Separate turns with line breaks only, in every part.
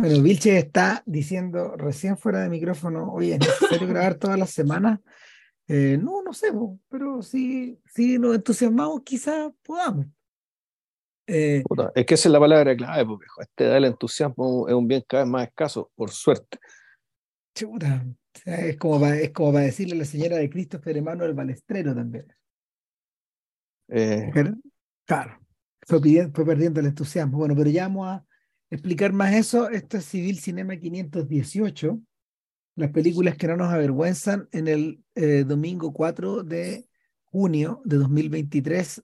Bueno, Vilche está diciendo recién fuera de micrófono, oye, ¿es necesario grabar todas las semanas? Eh, no, no sé, pero si, si nos entusiasmamos, quizás podamos.
Eh, es que esa es la palabra clave, porque este da el entusiasmo es un bien cada vez más escaso, por suerte.
Chuta, es, como para, es como para decirle a la señora de Christopher Emanuel Balestrero también.
Eh,
claro, fue, fue perdiendo el entusiasmo. Bueno, pero ya vamos a explicar más eso. Esto es Civil Cinema 518, las películas que no nos avergüenzan en el eh, domingo 4 de junio de 2023,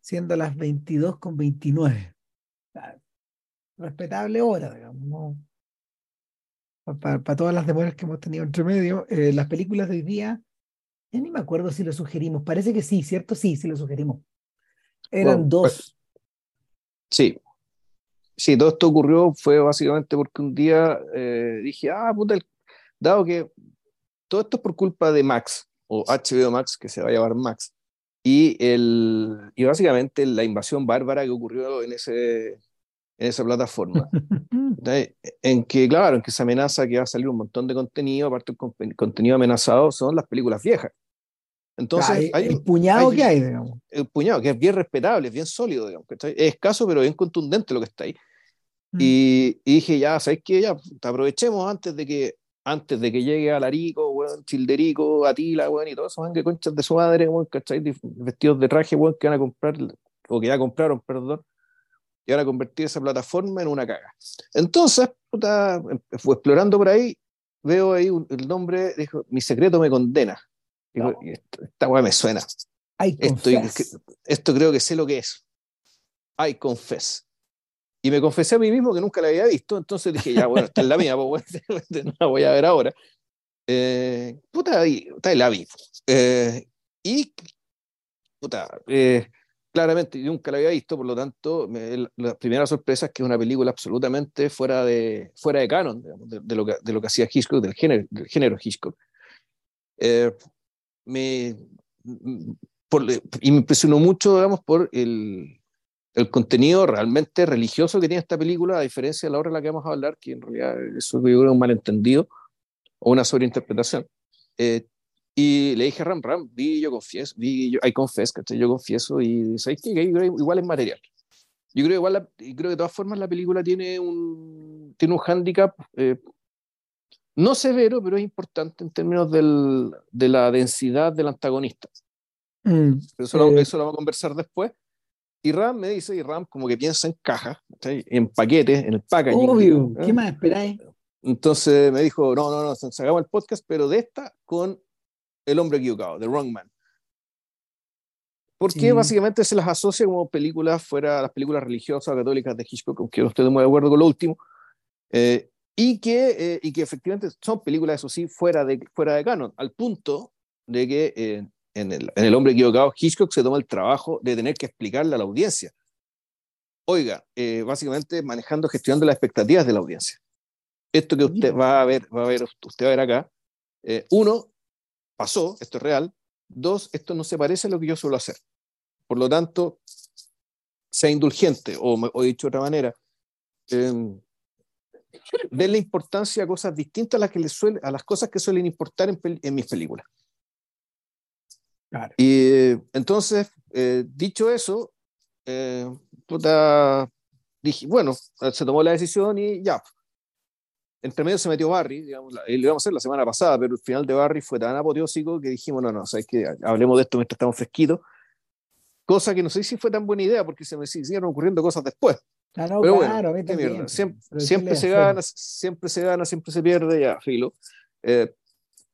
siendo las 22 con 29. Respetable hora, digamos. Para, todas las demoras que hemos tenido entre medio, eh, las películas de hoy día, ya ni me acuerdo si lo sugerimos, parece que sí, ¿cierto? Sí, sí lo sugerimos. Eran dos. Pues,
sí, sí, todo esto ocurrió fue básicamente porque un día eh, dije, ah, puta, dado que todo esto es por culpa de Max, o HBO Max, que se va a llamar Max, y, el, y básicamente la invasión bárbara que ocurrió en, ese, en esa plataforma, en que, claro, en que se amenaza que va a salir un montón de contenido, aparte el contenido amenazado son las películas viejas. Entonces,
hay, el puñado que hay, digamos.
El puñado, que es bien respetable, es bien sólido, digamos. Es escaso, pero bien contundente lo que está ahí. Mm. Y, dije, ya, ¿sabes qué? Ya, aprovechemos antes de que antes de que llegue Alarico, weón, Childerico, Atila, weón, y todos esos que conchas de su madre, weón, ¿cachai? Vestidos de traje, weón, que van a comprar, o que ya compraron, perdón, y van a convertir esa plataforma en una caga. Entonces, puta, fue explorando por ahí, veo ahí el nombre, dijo, mi secreto me condena. Esta weá me suena. esto, esto creo que sé lo que es. I confess. Y me confesé a mí mismo que nunca la había visto, entonces dije, ya, bueno, esta es la mía, pues no la voy a ver ahora. Eh, puta, la vi. Eh, y, puta, eh, claramente nunca la había visto, por lo tanto, la primera sorpresa es que es una película absolutamente fuera de, fuera de canon, de, lo que, de lo que hacía Hitchcock, del género, del género Hitchcock. Me, por, y me impresionó mucho, digamos, por el, el contenido realmente religioso que tiene esta película, a diferencia de la obra de la que vamos a hablar, que en realidad eso es un malentendido o una sobreinterpretación. Eh, y le dije a Ram, Ram, vi, yo confieso, vi, yo, hay confes, Yo confieso y ¿sabes qué? igual es material. Yo creo, igual creo que de todas formas la película tiene un, tiene un hándicap eh, no severo, pero es importante en términos del, de la densidad del antagonista. Mm, eso, eh, eso lo vamos a conversar después. Y Ram me dice, y Ram como que piensa en cajas, en paquetes, en el packaging.
Obvio, ¿qué más esperáis?
Entonces me dijo, no, no, no, sacamos el podcast, pero de esta con El hombre equivocado, The Wrong Man. Porque básicamente se las asocia como películas fuera las películas religiosas católicas de Hitchcock, aunque no estoy muy de acuerdo con lo último, eh, y, que, eh, y que efectivamente son películas, eso sí, fuera de, fuera de canon, al punto de que eh, en el, en el hombre equivocado, Hitchcock se toma el trabajo de tener que explicarle a la audiencia. Oiga, eh, básicamente manejando, gestionando las expectativas de la audiencia. Esto que usted va a ver, va a ver, usted va a ver acá, eh, uno, pasó, esto es real. Dos, esto no se parece a lo que yo suelo hacer. Por lo tanto, sea indulgente, o, o dicho de otra manera, eh, denle importancia a cosas distintas a las, que le suele, a las cosas que suelen importar en, en mis películas. Y entonces, eh, dicho eso, eh, dije, bueno, se tomó la decisión y ya. Entre medio se metió Barry, digamos, y lo íbamos a hacer la semana pasada, pero el final de Barry fue tan apoteósico que dijimos, no, no, sabes que hablemos de esto mientras estamos fresquitos. Cosa que no sé si fue tan buena idea porque se me siguieron ocurriendo cosas después.
Pero bueno,
Siempre, siempre se gana, siempre se gana, siempre se pierde, ya, filo. Eh,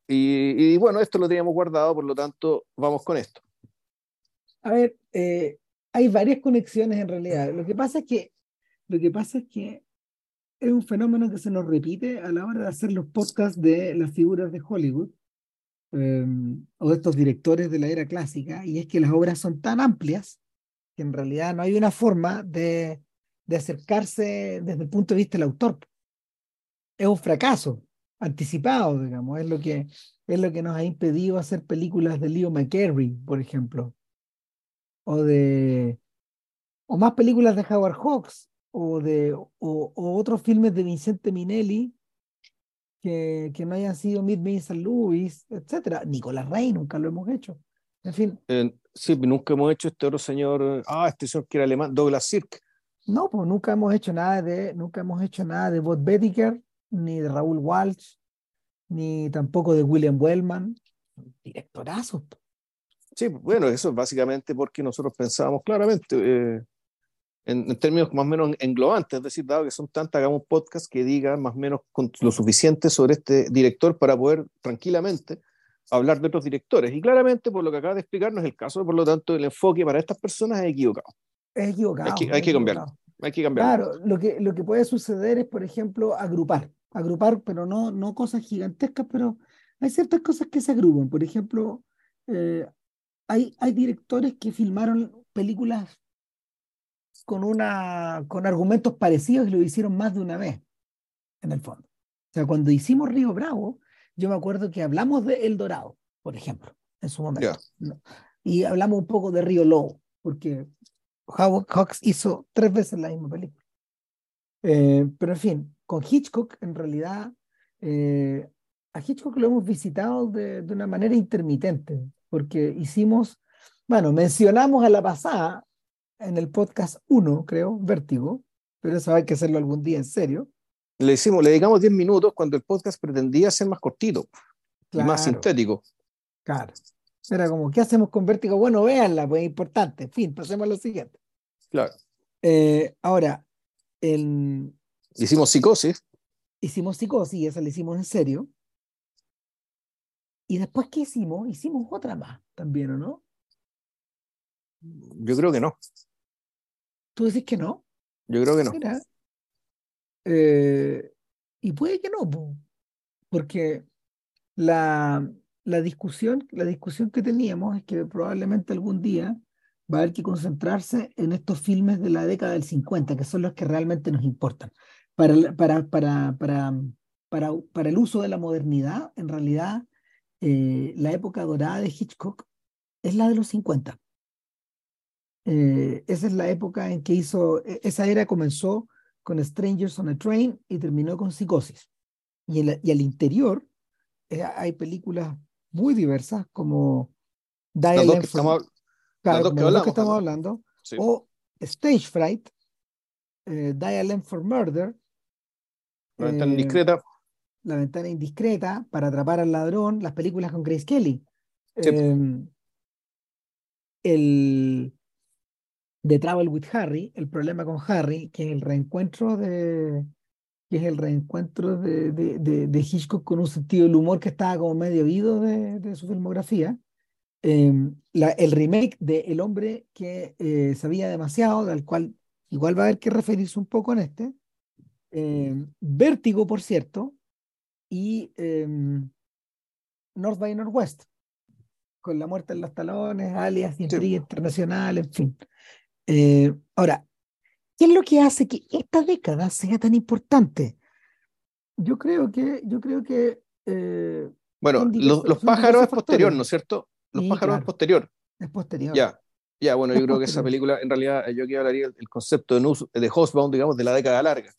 y, bueno, esto lo teníamos guardado, por lo tanto, vamos con esto.
A ver, eh, hay varias conexiones en realidad. Lo que pasa es que, lo que pasa es que es un fenómeno que se nos repite a la hora de hacer los podcasts de las figuras de Hollywood em, o de estos directores de la era clásica, y es que las obras son tan amplias que en realidad no hay una forma de, de acercarse desde el punto de vista del autor. Es un fracaso anticipado, digamos, es lo que, es lo que nos ha impedido hacer películas de Leo McCarey, por ejemplo, o de o más películas de Howard Hawks, o de o, o otros filmes de Vicente Minelli que, que no hayan sido Me in St. Louis, etcétera. Nicolás Rey nunca lo hemos hecho. En fin.
Eh, sí, nunca hemos hecho este otro señor, ah, este señor que era alemán, Douglas Sirk.
No, pues nunca hemos hecho nada de, nunca hemos hecho nada de Bob Bediker, ni de Raúl Walsh, ni tampoco de William Wellman. Directorazos.
Sí, bueno, eso es básicamente porque nosotros pensábamos claramente, eh, en, términos más o menos englobantes, es decir, dado que son tantas, hagamos un podcast que diga más o menos lo suficiente sobre este director para poder tranquilamente hablar de otros directores. Y claramente, por lo que acaba de explicarnos, el caso, por lo tanto, el enfoque para estas personas es equivocado.
Es equivocado.
Hay que, hay que cambiarlo. Hay que cambiarlo.
Claro, lo que, lo que puede suceder es, por ejemplo, agrupar. Agrupar, pero no, no cosas gigantescas, pero hay ciertas cosas que se agrupan. Por ejemplo, eh, hay, hay directores que filmaron películas con, una, con argumentos parecidos y lo hicieron más de una vez, en el fondo. O sea, cuando hicimos Río Bravo, yo me acuerdo que hablamos de El Dorado, por ejemplo, en su momento. Y hablamos un poco de Río Lobo, porque Howard Hawks hizo tres veces la misma película. Eh, pero en fin, con Hitchcock, en realidad, eh, a Hitchcock lo hemos visitado de, de, una manera intermitente, porque hicimos, bueno, mencionamos a la pasada en el podcast 1, creo, Vértigo, pero eso hay que hacerlo algún día en serio.
Le hicimos, le dedicamos 10 minutos cuando el podcast pretendía ser más cortito y más sintético.
Claro. Era como, ¿qué hacemos con Vértigo? Bueno, véanla, pues es importante. En fin, pasemos a lo siguiente.
Claro.
Eh, ahora, el...
hicimos psicosis.
Hicimos psicosis, esa la hicimos en serio. Y después, ¿qué hicimos? Hicimos otra más también, ¿o no?
Yo creo que no.
¿Tú decís que no?
Yo creo que no.
Eh, y puede que no, porque la, la, discusión, la discusión que teníamos es que probablemente algún día va a haber que concentrarse en estos filmes de la década del 50, que son los que realmente nos importan. Para, para, para, para, para, para el uso de la modernidad, en realidad, eh, la época dorada de Hitchcock es la de los 50. Eh, esa es la época en que hizo, e, esa era comenzó con Strangers on a Train y terminó con Psicosis. Y, y al interior eh, hay películas muy diversas como
Dial que, estamos,
que, estamos hablando, o Stage Fright, eh, Dial for Murder.
La ventana indiscreta.
La ventana indiscreta para atrapar al ladrón, las películas con Grace Kelly. Em, el, de Travel with Harry, el problema con Harry, que es el reencuentro de que es el reencuentro de, de, de, Hitchcock con un sentido del humor que estaba como medio oído de, su filmografía. Em, la, el remake de El hombre que eh, sabía demasiado, del cual igual va a haber que referirse un poco en este. Em, Vértigo, por cierto, y em, North by Northwest, con la muerte en los talones, alias, intriga internacional, en fin. Eh, ahora, ¿qué es lo que hace que esta década sea tan importante? Yo creo que, yo creo que. Eh,
bueno, los, pájaros es posterior, ¿no es cierto? Los pájaros es posterior.
Es posterior.
Ya, ya, bueno, yo creo que esa película, en realidad, yo aquí hablaría del concepto de, de Hostbound, digamos, de la década larga.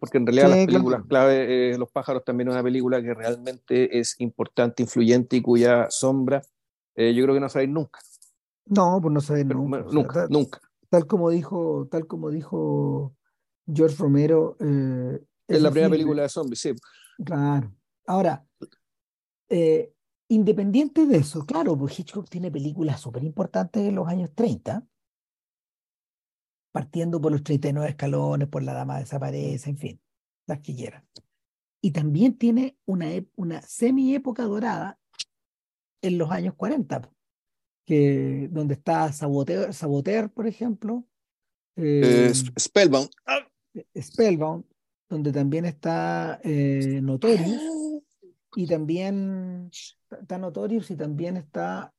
Porque en realidad las películas clave, eh, Los pájaros también es una película que realmente es importante, influyente y cuya sombra yo creo que no sabéis nunca.
No, pues no sabéis nunca.
nunca, nunca
tal como dijo, tal como dijo George Romero. Eh,
es la primera película de zombies, sí.
Claro. Ahora, eh, independiente de eso, claro, pues Hitchcock tiene películas súper importantes en los años 30, partiendo por los 39 escalones, por La Dama Desaparece, en fin, las que quieran. Y también tiene una, una semi-época dorada en los años 40 que, donde está Saboteur, Saboteur por ejemplo.
Eh, Spellbound.
Eh, Spellbound, donde también está eh, Notorious. Y también está Notorious y también está.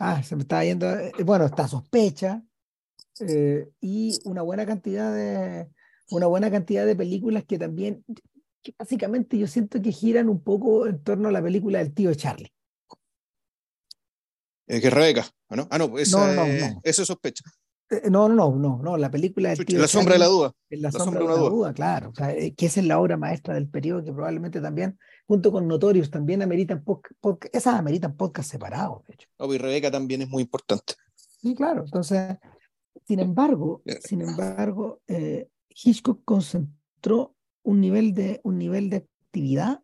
ah, se me está yendo. bueno, está Sospecha. y una buena cantidad de. Una buena cantidad de películas que también. Que básicamente yo siento que giran un poco en torno a la película del tío Charlie.
Eh, que es Rebeca, ¿no? Ah, no, esa, no, no, no. eso es sospecha.
Eh, no, no, no, no, no, la película
del tío La sombra de la duda.
En la, sombra, de la duda, claro. Eh, que esa es la obra maestra del periodo que probablemente también, junto con Notorious, también ameritan podcast, esas ameritan podcast separados, de hecho.
y Rebeca también es muy importante.
Sí, claro. Entonces, sin embargo, sin embargo, eh, Hitchcock concentró un nivel de, un nivel de actividad,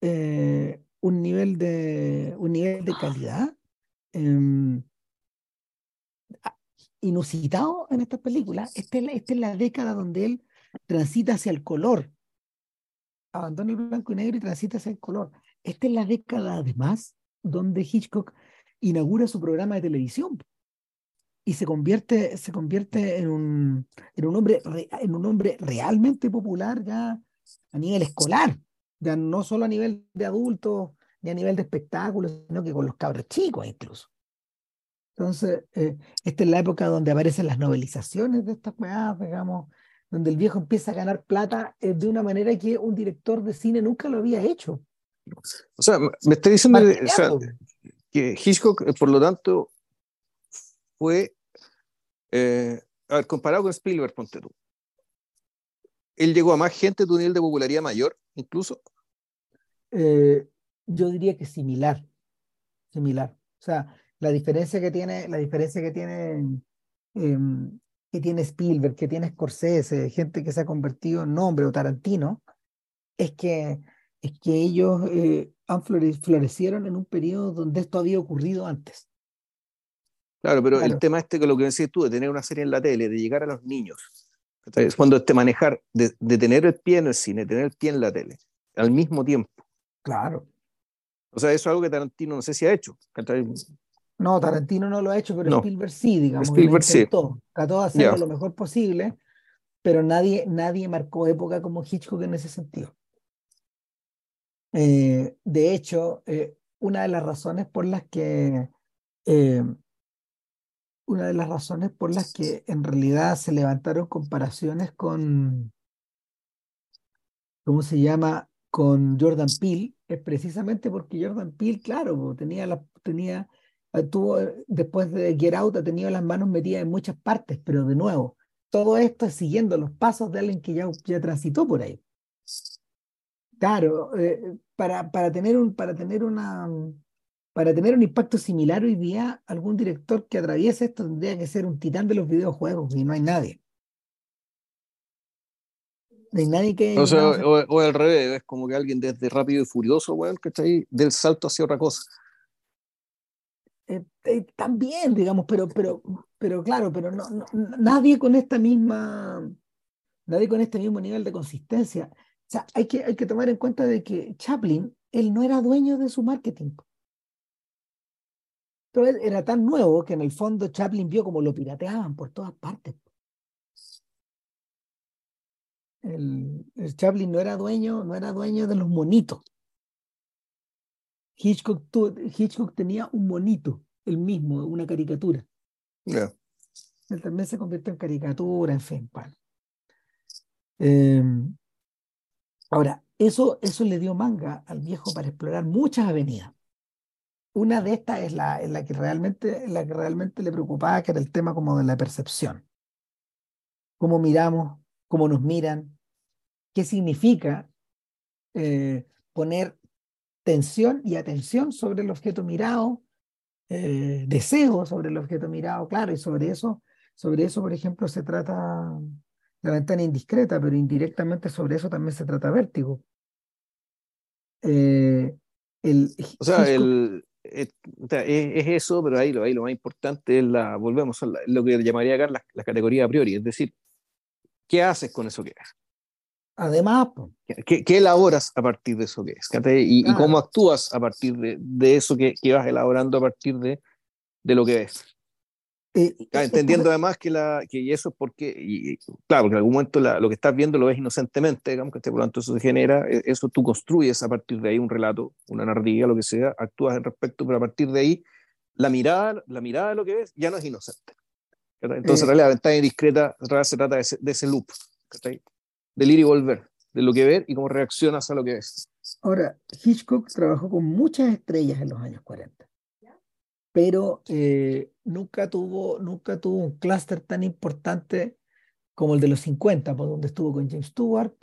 un, nivel de, un nivel de calidad em, inusitado en esta película. Esta es, la, década donde él transita hacia el color. Abandona el blanco y negro y transita hacia el color. Esta es la década, además, donde Hitchcock inaugura su programa de televisión y se convierte, se convierte en, un, en, un hombre, en un hombre realmente popular ya a nivel escolar, ya no solo a nivel de adultos ni a nivel de espectáculos, sino que con los cabros chicos incluso. Entonces, eh, esta es la época donde aparecen las novelizaciones de estas cosas, digamos, donde el viejo empieza a ganar plata eh, de una manera que un director de cine nunca lo había hecho.
O sea, me está diciendo que Hitchcock, eh, por lo tanto, fue, a ver, comparado con Spielberg, ponte tú. ¿Él llegó a más gente de un nivel de popularidad mayor, incluso?
Yo diría que similar, similar. O sea, la diferencia que tiene, la diferencia que tiene, em, que tiene Spielberg, que tiene Scorsese, gente que se ha convertido en nombre o Tarantino, es que, es que ellos eh, han florecieron en un periodo donde esto había ocurrido antes.
Claro, pero el tema este que lo que decías tú, de tener una serie en la tele, de llegar a los niños, es cuando te manejar, de, de, tener el pie en el cine, tener el pie en la tele, al mismo tiempo.
Claro.
O sea, eso es algo que Tarantino no sé si ha hecho.
No, Tarantino no lo ha hecho, pero Spielberg sí, digamos. Spielberg sí. Trató de hacerlo lo mejor posible, pero nadie, nadie marcó época como Hitchcock en ese sentido. Eh, de hecho, eh, una de las razones por las que eh, una de las razones por las que en realidad se levantaron comparaciones con ¿cómo se llama? con Jordan Peele es precisamente porque Jordan Peele, claro, tenía la, tenía eh, tuvo, eh, después de Get Out, ha tenido las manos metidas en muchas partes, pero de nuevo, todo esto es siguiendo los pasos de alguien que ya, ya transitó por ahí. Claro, eh, para, para, tener un, para, tener una, para tener un impacto similar hoy día, algún director que atraviese esto tendría que ser un titán de los videojuegos y no hay nadie. No hay nadie que.
O, o, al revés, es como que alguien desde rápido y furioso, está ahí, del salto hacia otra cosa.
Eh, eh, también, digamos, pero, pero, pero claro, pero no, nadie con esta misma, nadie con este mismo nivel de consistencia. O sea, hay que, hay que tomar en cuenta de que Chaplin, él no era dueño de su marketing. Pero él era tan nuevo que en el fondo Chaplin vio como lo pirateaban por todas partes. El, el Chaplin no era dueño, no era dueño de los monitos. Hitchcock, Hitchcock tenía un monito, el mismo, una caricatura. Él también se convirtió en caricatura, en fin. Em, ahora, eso, eso le dio manga al viejo para explorar muchas avenidas. Una de estas es la, la, que realmente, la que realmente le preocupaba, que era el tema como de la percepción. Cómo miramos, cómo nos miran, qué significa eh, poner tensión y atención sobre el objeto mirado, eh, deseo sobre el objeto mirado, claro, y sobre eso, sobre eso, por ejemplo, se trata la ventana indiscreta, pero indirectamente sobre eso también se trata vértigo.
Eh, el, o sea, el, es, eso, pero ahí lo, ahí lo más importante es la, volvemos a lo que llamaría acá la, la, categoría a priori, es decir, ¿qué haces con eso que es?
Además,
¿Qué, elaboras a partir de eso que es? Y, cómo actúas a partir de, eso que, vas elaborando a partir de, de lo que es. Eh, entendiendo además que, la, que eso es porque, y, claro, porque en algún momento lo que estás viendo lo ves inocentemente, digamos, que por lo tanto eso se genera, e, eso tú construyes a partir de ahí un relato, una narrativa, lo que sea, actúas en respecto, pero a partir de ahí la mirada, la mirada de lo que ves ya no es inocente. Entonces, en eh, realidad, la ventana indiscreta se trata de ese, de ese loop del ir y volver, de lo que ver y cómo reaccionas a lo que ves.
Ahora, Hitchcock trabajó con muchas estrellas en los años 40, pero eh, nunca tuvo, nunca tuvo un clúster tan importante como el de los 50, por donde estuvo con James Stewart,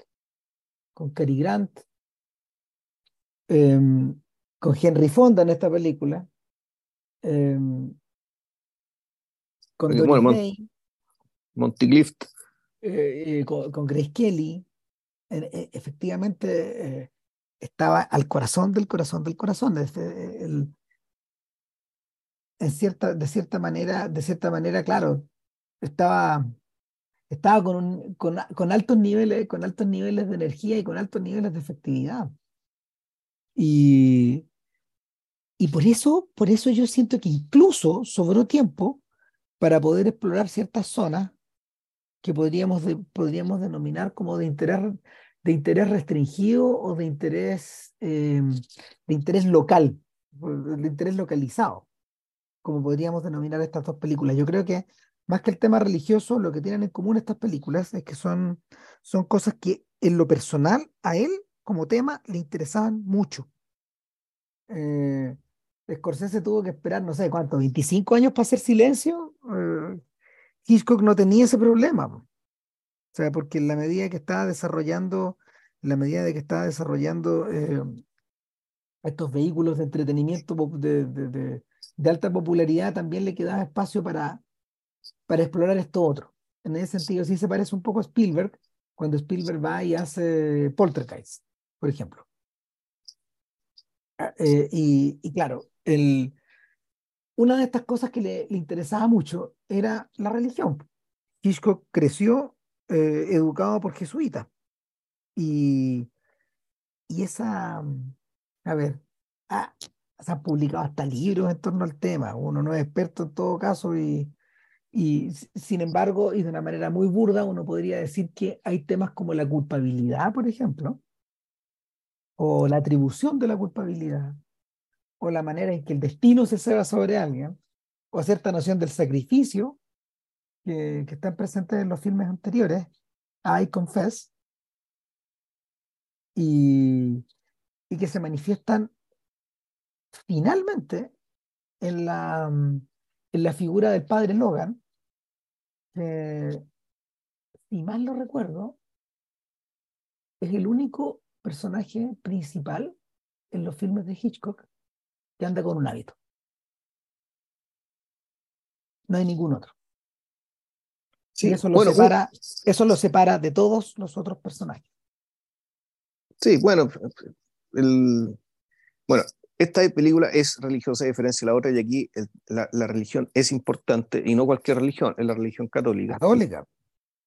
con Cary Grant, em, con Henry Fonda en esta película, em, con Doris
Monty Clift,
eh, eh, con, Grace Kelly, efectivamente estaba al corazón del corazón del corazón. El, en cierta, de cierta manera, de cierta manera, claro, estaba, estaba con, un, con, con, altos niveles, con altos niveles de energía y con altos niveles de efectividad. Y, y por eso, por eso yo siento que incluso sobró tiempo para poder explorar ciertas zonas que podríamos, podríamos denominar como de interés, de interés restringido o de interés, eh, de interés local, de interés localizado como podríamos denominar estas dos películas. Yo creo que más que el tema religioso, lo que tienen en común estas películas es que son, son cosas que en lo personal a él como tema le interesaban mucho. Eh, Scorsese tuvo que esperar, no sé cuánto, 25 años para hacer silencio. Eh, Hitchcock no tenía ese problema. O sea, porque en la medida que estaba desarrollando, en la medida de que estaba desarrollando eh, estos vehículos de entretenimiento de, de, de alta popularidad también le quedaba espacio para, para explorar esto otro. En ese sentido, sí se parece un poco a Spielberg, cuando Spielberg va y hace Poltergeist, por ejemplo. Ah, eh, y, claro, una de estas cosas que le, interesaba mucho era la religión. Hitchcock creció eh, educado por jesuitas. Y, y esa, a ver, ah, se han publicado hasta libros en torno al tema. Uno no es experto en todo caso y, y sin embargo, y de una manera muy burda, uno podría decir que hay temas como la culpabilidad, por ejemplo, o la atribución de la culpabilidad, o la manera en que el destino se ceba sobre alguien, o cierta noción del sacrificio que, que están presentes en los filmes anteriores, I Confess, y, y que se manifiestan finalmente en la, en la figura del padre Logan, que, si mal no recuerdo, es el único personaje principal en los filmes de Hitchcock que anda con un hábito. No hay ningún otro. Sí, eso, lo separa, eso lo separa de todos los otros personajes.
Sí, bueno, el, bueno, esta película es religiosa a diferencia de la otra y aquí la, religión es importante y no cualquier religión, es la religión católica.
Católica.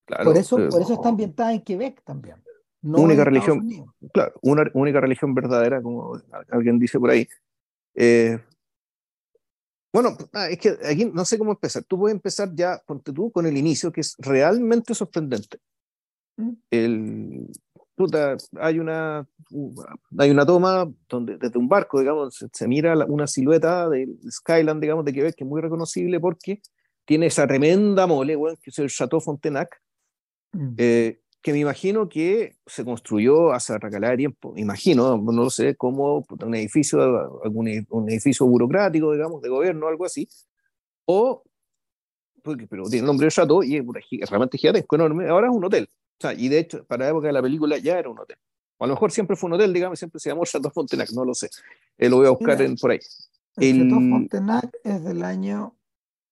Claro, por, eso, por eso está ambientada en Quebec también.
única religión, claro, una única religión verdadera, como alguien dice por ahí. Eh, bueno, ah, es que aquí no sé cómo empezar. Tú puedes empezar ya, ponte tú, con el inicio, que es realmente sorprendente. ¿Mm? El, hay una, hay una toma donde desde un barco, digamos, se, mira una silueta de Skyland, digamos, de Quebec, que es muy reconocible porque tiene esa tremenda mole, que es el Chateau Fontenac, mm. eh, que me imagino que se construyó hace recalada de tiempo, imagino, no lo sé, como un edificio, algún, un edificio burocrático, digamos, de gobierno, algo así, o, porque, pero tiene el nombre de Chateau y es realmente gigantesco, enorme, ahora es un hotel, sea, y de hecho, para la época de la película ya era un hotel. O a lo mejor siempre fue un hotel, digamos, siempre se llamó Chateau Fontenac, no lo sé. Eh, lo voy a buscar en, por ahí.
El, Chateau Fontenac es del año.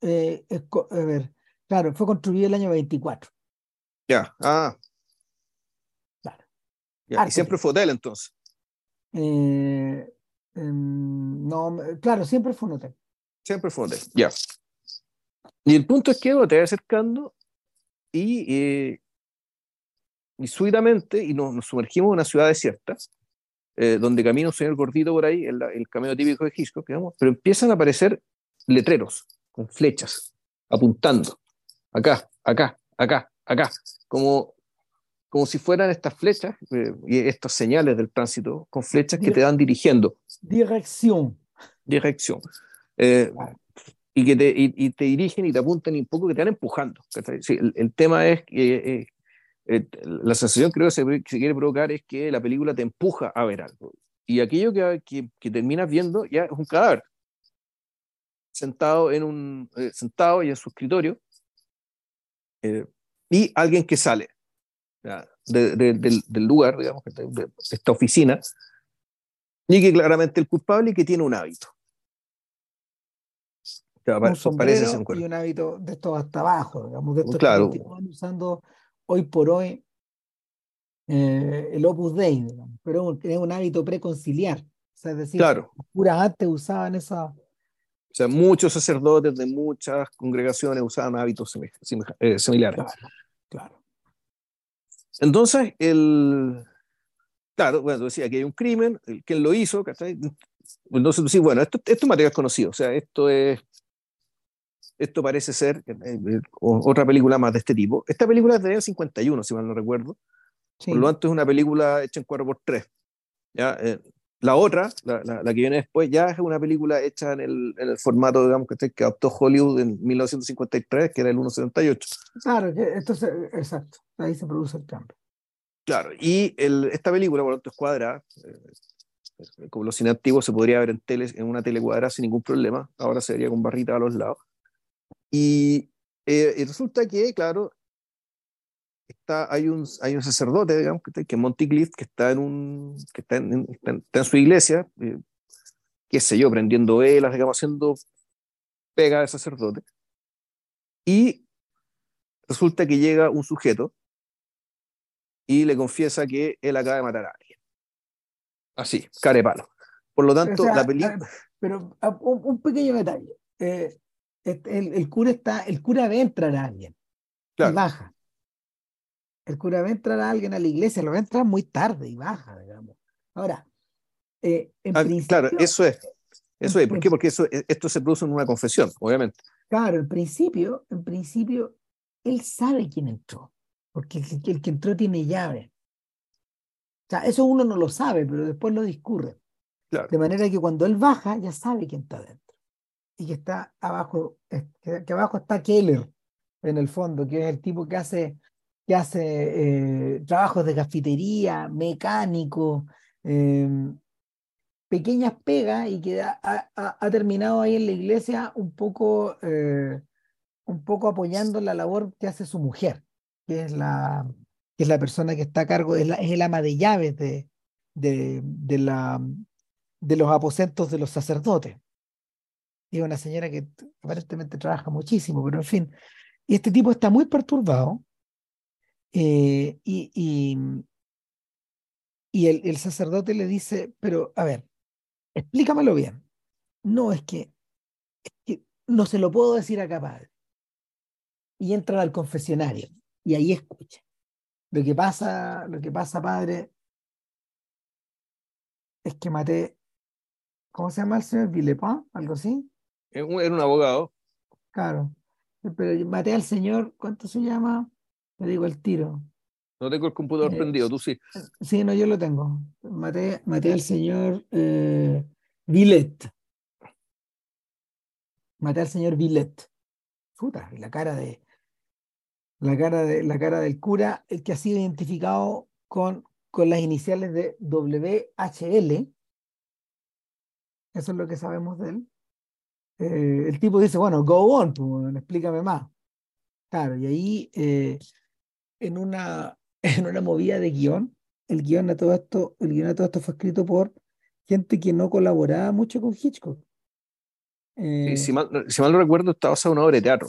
Eh, a ver, claro, fue construido el año 24.
Ya, ah. Claro. y siempre fue hotel entonces.
Eh, em, no, claro, siempre fue un hotel.
Siempre fue un hotel, ya. Y el punto es que te va acercando y y súbitamente, y nos, sumergimos en una ciudad desierta, eh, donde camina un señor gordito por ahí, el, el camino típico de Hitchcock, digamos, pero empiezan a aparecer letreros con flechas apuntando, acá, acá, acá, acá, como, como si fueran estas flechas eh, y estas señales del tránsito con flechas que te dan dirigiendo.
Dirección.
Dirección. Eh, y que te, y, te dirigen y te apuntan y un poco que te van empujando. el, el, tema es que eh, la sensación creo que se, se, quiere provocar es que la película te empuja a ver algo. Y aquello que, que, terminas viendo ya es un cadáver. sentado en un sentado y en su escritorio y alguien que sale del, del, lugar, digamos, de esta oficina, y que claramente el culpable y que tiene un hábito.
un sombrero y un hábito de esto hasta abajo, digamos, de estos
claro.
que van usando hoy por hoy eh, el Opus Dei, digamos, pero es un hábito preconciliar. O sea, es decir,
claro.
los antes usaban esa,
o sea, muchos sacerdotes de muchas congregaciones usaban hábitos eh, similares.
Claro, claro.
Entonces, el, claro, bueno, decía que hay un crimen, ¿quién lo hizo? Entonces, sí, bueno, esto, esto es material conocido, o sea, esto es, esto parece ser eh, eh, otra película más de este tipo. Esta película es de año 51, si mal no recuerdo. Por lo tanto, es una película hecha en 4x3. ¿ya? La otra, la, la, que viene después, ya es una película hecha en el, en el formato, digamos, que, que adoptó Hollywood en 1953, que era el 1.78.
Claro, esto es, exacto, ahí se produce el cambio.
Claro, y el, esta película, por lo tanto, es cuadrada. Eh, como los cine antiguos se podría ver en, tele, en una tele cuadrada sin ningún problema. Ahora se vería con barrita a los lados. Y, eh, y resulta que, claro, está, hay, un, hay un sacerdote, digamos, que, que es Monty que está en, un, que está en, está en su iglesia, eh, qué sé yo, prendiendo velas, digamos, haciendo pega de sacerdote. Y resulta que llega un sujeto y le confiesa que él acaba de matar a alguien. Así, care palo. Por lo tanto, la película...
Pero un, pequeño detalle. Eh, el, el, cura está, el cura ve entrar a alguien y baja el cura va a entrar a alguien a la iglesia, lo va a entrar muy tarde y baja, digamos. Ahora, eh, en
ah,
principio,
Claro, eso es. Eso es. ¿Por qué? Porque eso, e, esto se produce en una confesión, obviamente.
Claro, en principio, en principio, él sabe quién entró, porque el, que entró tiene llave. O sea, eso uno no lo sabe, pero después lo discurre.
Claro.
De manera que cuando él baja, ya sabe quién está dentro. Y que está abajo, que, que abajo está Keller, en el fondo, que es el tipo que hace que hace eh, trabajos de cafetería, mecánico, em, pequeñas pegas y que ha, ha, terminado ahí en la iglesia un poco, eh, un poco apoyando la labor que hace su mujer, que es la, que es la persona que está a cargo, es, la, es el ama de llaves de, de, de, la, de los aposentos de los sacerdotes. Y una señora que aparentemente trabaja muchísimo, pero en fin. Y este tipo está muy perturbado eh, y, y, el, el, sacerdote le dice, pero a ver, explícamelo bien. No, es que, es que no se lo puedo decir acá, padre. Y entra al confesionario y ahí escucha. Lo que pasa, lo que pasa, padre, es que maté, ¿cómo se llama el señor Villepin? ¿Algo así?
Era un abogado.
Claro. Pero maté al señor, ¿cuánto se llama? Te digo el tiro.
No tengo el computador eh, prendido, tú sí.
Sí, no, yo lo tengo. Maté, maté al señor eh, Villet. Maté al señor Villet. Puta, la cara de. La cara, de, la cara del cura, el que ha sido identificado con, con las iniciales de WHL. Eso es lo que sabemos de él. Eh, el tipo dice, bueno, go on, pues, explícame más. Claro, y ahí en una, en una movida de guion. El guion de todo esto, el guion de todo esto fue escrito por gente que no colaboraba mucho con Hitchcock.
Eh, si, mal, si, mal, no recuerdo, está basada en una obra de teatro.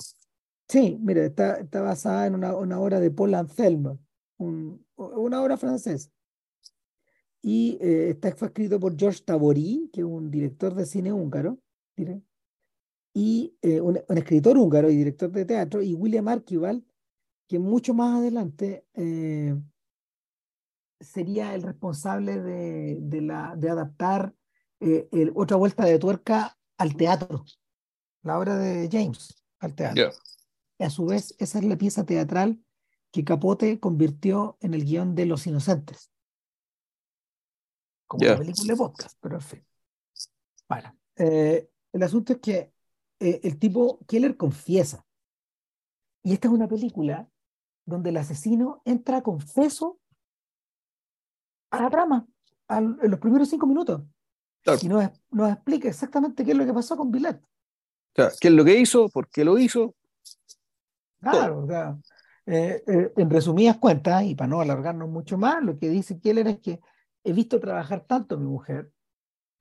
Sí, mira, está, está basada en una, una obra de Paul Anselmo, un, una obra francesa. Y eh, está, fue escrito por Georges Tabori, que es un director de cine húngaro, y eh, un, un, escritor húngaro y director de teatro, y William Archibald, que mucho más adelante eh, sería el responsable de, de, la, de adaptar eh, el, otra vuelta de tuerca al teatro, la obra de James al teatro. Y a su vez, esa es la pieza teatral que Capote convirtió en el guion de Los Inocentes. Como una película de podcast, pero en fin. Bueno, eh, el asunto es que el tipo Keller confiesa. Y esta es una película donde el asesino entra confeso a la trama en los primeros cinco minutos y nos, nos, explica exactamente qué es lo que pasó con Billet.
sea, ¿qué es lo que hizo? ¿Por qué lo hizo?
Claro, o sea, eh, eh, en resumidas cuentas, y para no alargarnos mucho más, lo que dice Keller es que he visto trabajar tanto a mi mujer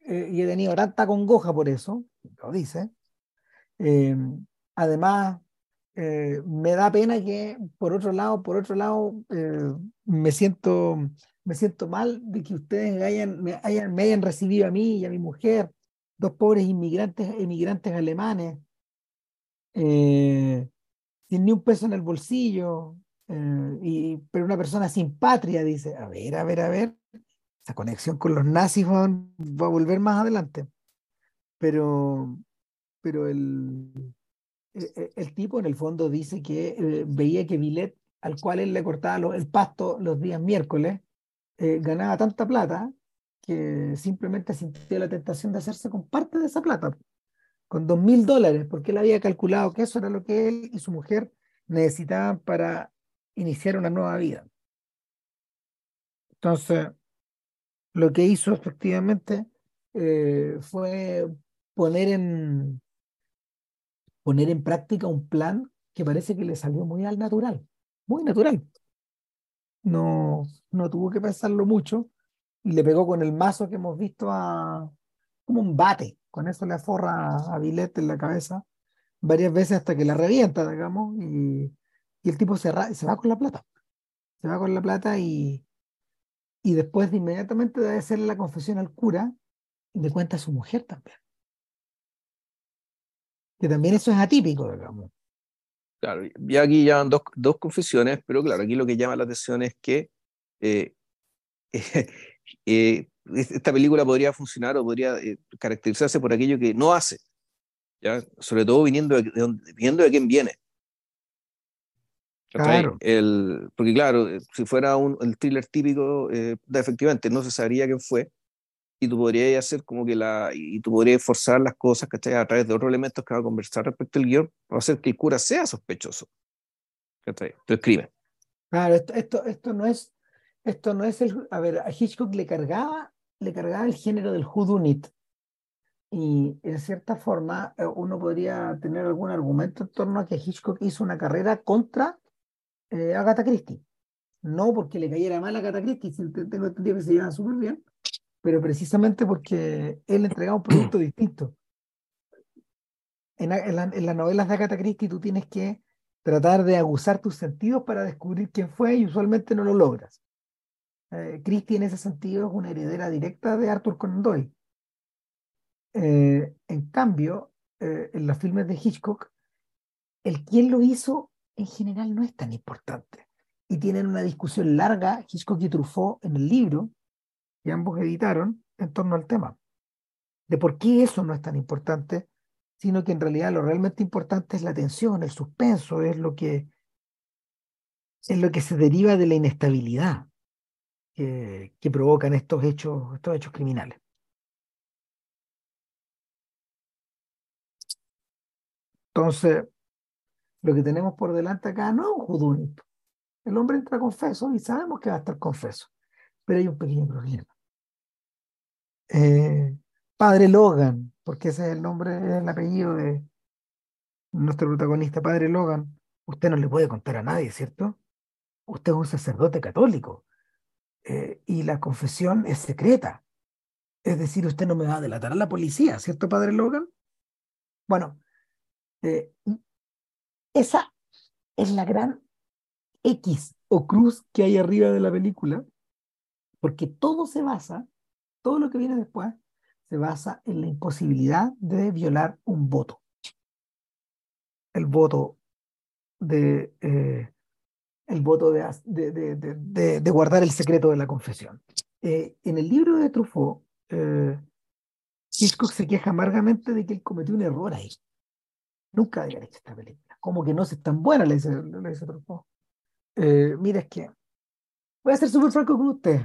eh, y he tenido tanta congoja por eso, lo dice. además, me da pena que, por otro lado, por otro lado, me siento me siento mal de que ustedes hayan, me, hayan, me hayan recibido a mí y a mi mujer, dos pobres inmigrantes, inmigrantes alemanes, eh, sin ni un peso en el bolsillo, eh, y, pero una persona sin patria, dice, a ver, a ver, a ver, esa conexión con los nazis va, a volver más adelante. Pero, pero el, el, tipo en el fondo dice que eh, veía que Villet, al cual él le cortaba el pasto los días miércoles, eh, ganaba tanta plata que simplemente sintió la tentación de hacerse con parte de esa plata, con dos mil dólares, porque él había calculado que eso era lo que él y su mujer necesitaban para iniciar una nueva vida. Entonces, lo que hizo efectivamente eh, fue poner en, poner en práctica un plan que parece que le salió muy al natural, muy natural no, no tuvo que pensarlo mucho y le pegó con el mazo que hemos visto a como un bate. Con eso le aforra a Vilete en la cabeza varias veces hasta que la revienta, digamos, y, y el tipo se, se va con la plata. Se va con la plata y, y después de inmediatamente de hacerle la confesión al cura, le cuenta a su mujer también. Que también eso es atípico, digamos.
Claro, ya aquí llevan dos, dos confesiones, pero claro, aquí lo que llama la atención es que eh, eh, esta película podría funcionar o podría eh, caracterizarse por aquello que no hace, ¿ya? sobre todo viniendo de, viniendo de quién viene.
Claro.
El, porque claro, si fuera un el thriller típico, efectivamente no se sabría quién fue, y tú podrías hacer como que la, y tú podrías forzar las cosas, ¿cachai? A través de otros elementos que va a conversar respecto al guion, para hacer que el cura sea sospechoso, ¿cachai? Entonces crimen.
Claro, esto, esto, esto no es, esto no es el, a ver, a Hitchcock le cargaba, le cargaba el género del whodunit, y en cierta forma eh, uno podría tener algún argumento en torno a que Hitchcock hizo una carrera contra eh, Agatha Christie. No porque le cayera mal a Agatha Christie, tengo entendido que se llevan súper bien, pero precisamente porque él entregaba un producto distinto. En, las novelas de Agatha Christie tú tienes que tratar de aguzar tus sentidos para descubrir quién fue y usualmente no lo logras. Eh, Christie en ese sentido es una heredera directa de Arthur Conan Doyle. Eh, en cambio, eh, en los filmes de Hitchcock, el quién lo hizo en general no es tan importante. Y tienen una discusión larga, Hitchcock y Truffaut, en el libro, y ambos editaron en torno al tema, de por qué eso no es tan importante, sino que en realidad lo realmente importante es la tensión, el suspenso, es lo que, es lo que se deriva de la inestabilidad que, que provocan estos hechos, estos hechos criminales. Entonces, lo que tenemos por delante acá no es un judunito. El hombre entra confeso y sabemos que va a estar confeso, pero hay un pequeño problema. Eh, padre Logan, porque ese es el nombre, el apellido de nuestro protagonista, Padre Logan, usted no le puede contar a nadie, ¿cierto? Usted es un sacerdote católico eh, y la confesión es secreta. Es decir, usted no me va a delatar a la policía, ¿cierto, Padre Logan? Bueno, eh, esa es la gran X o cruz que hay arriba de la película, porque todo se basa todo lo que viene después se basa en la imposibilidad de violar un voto. El voto de, eh, el voto de, de, de, guardar el secreto de la confesión. Eh, en el libro de Truffaut, eh, Hitchcock se queja amargamente de que él cometió un error ahí. Nunca había hecho esta película. Como que no es tan buena, le dice, le dice Truffaut. mira, es que voy a ser súper franco con usted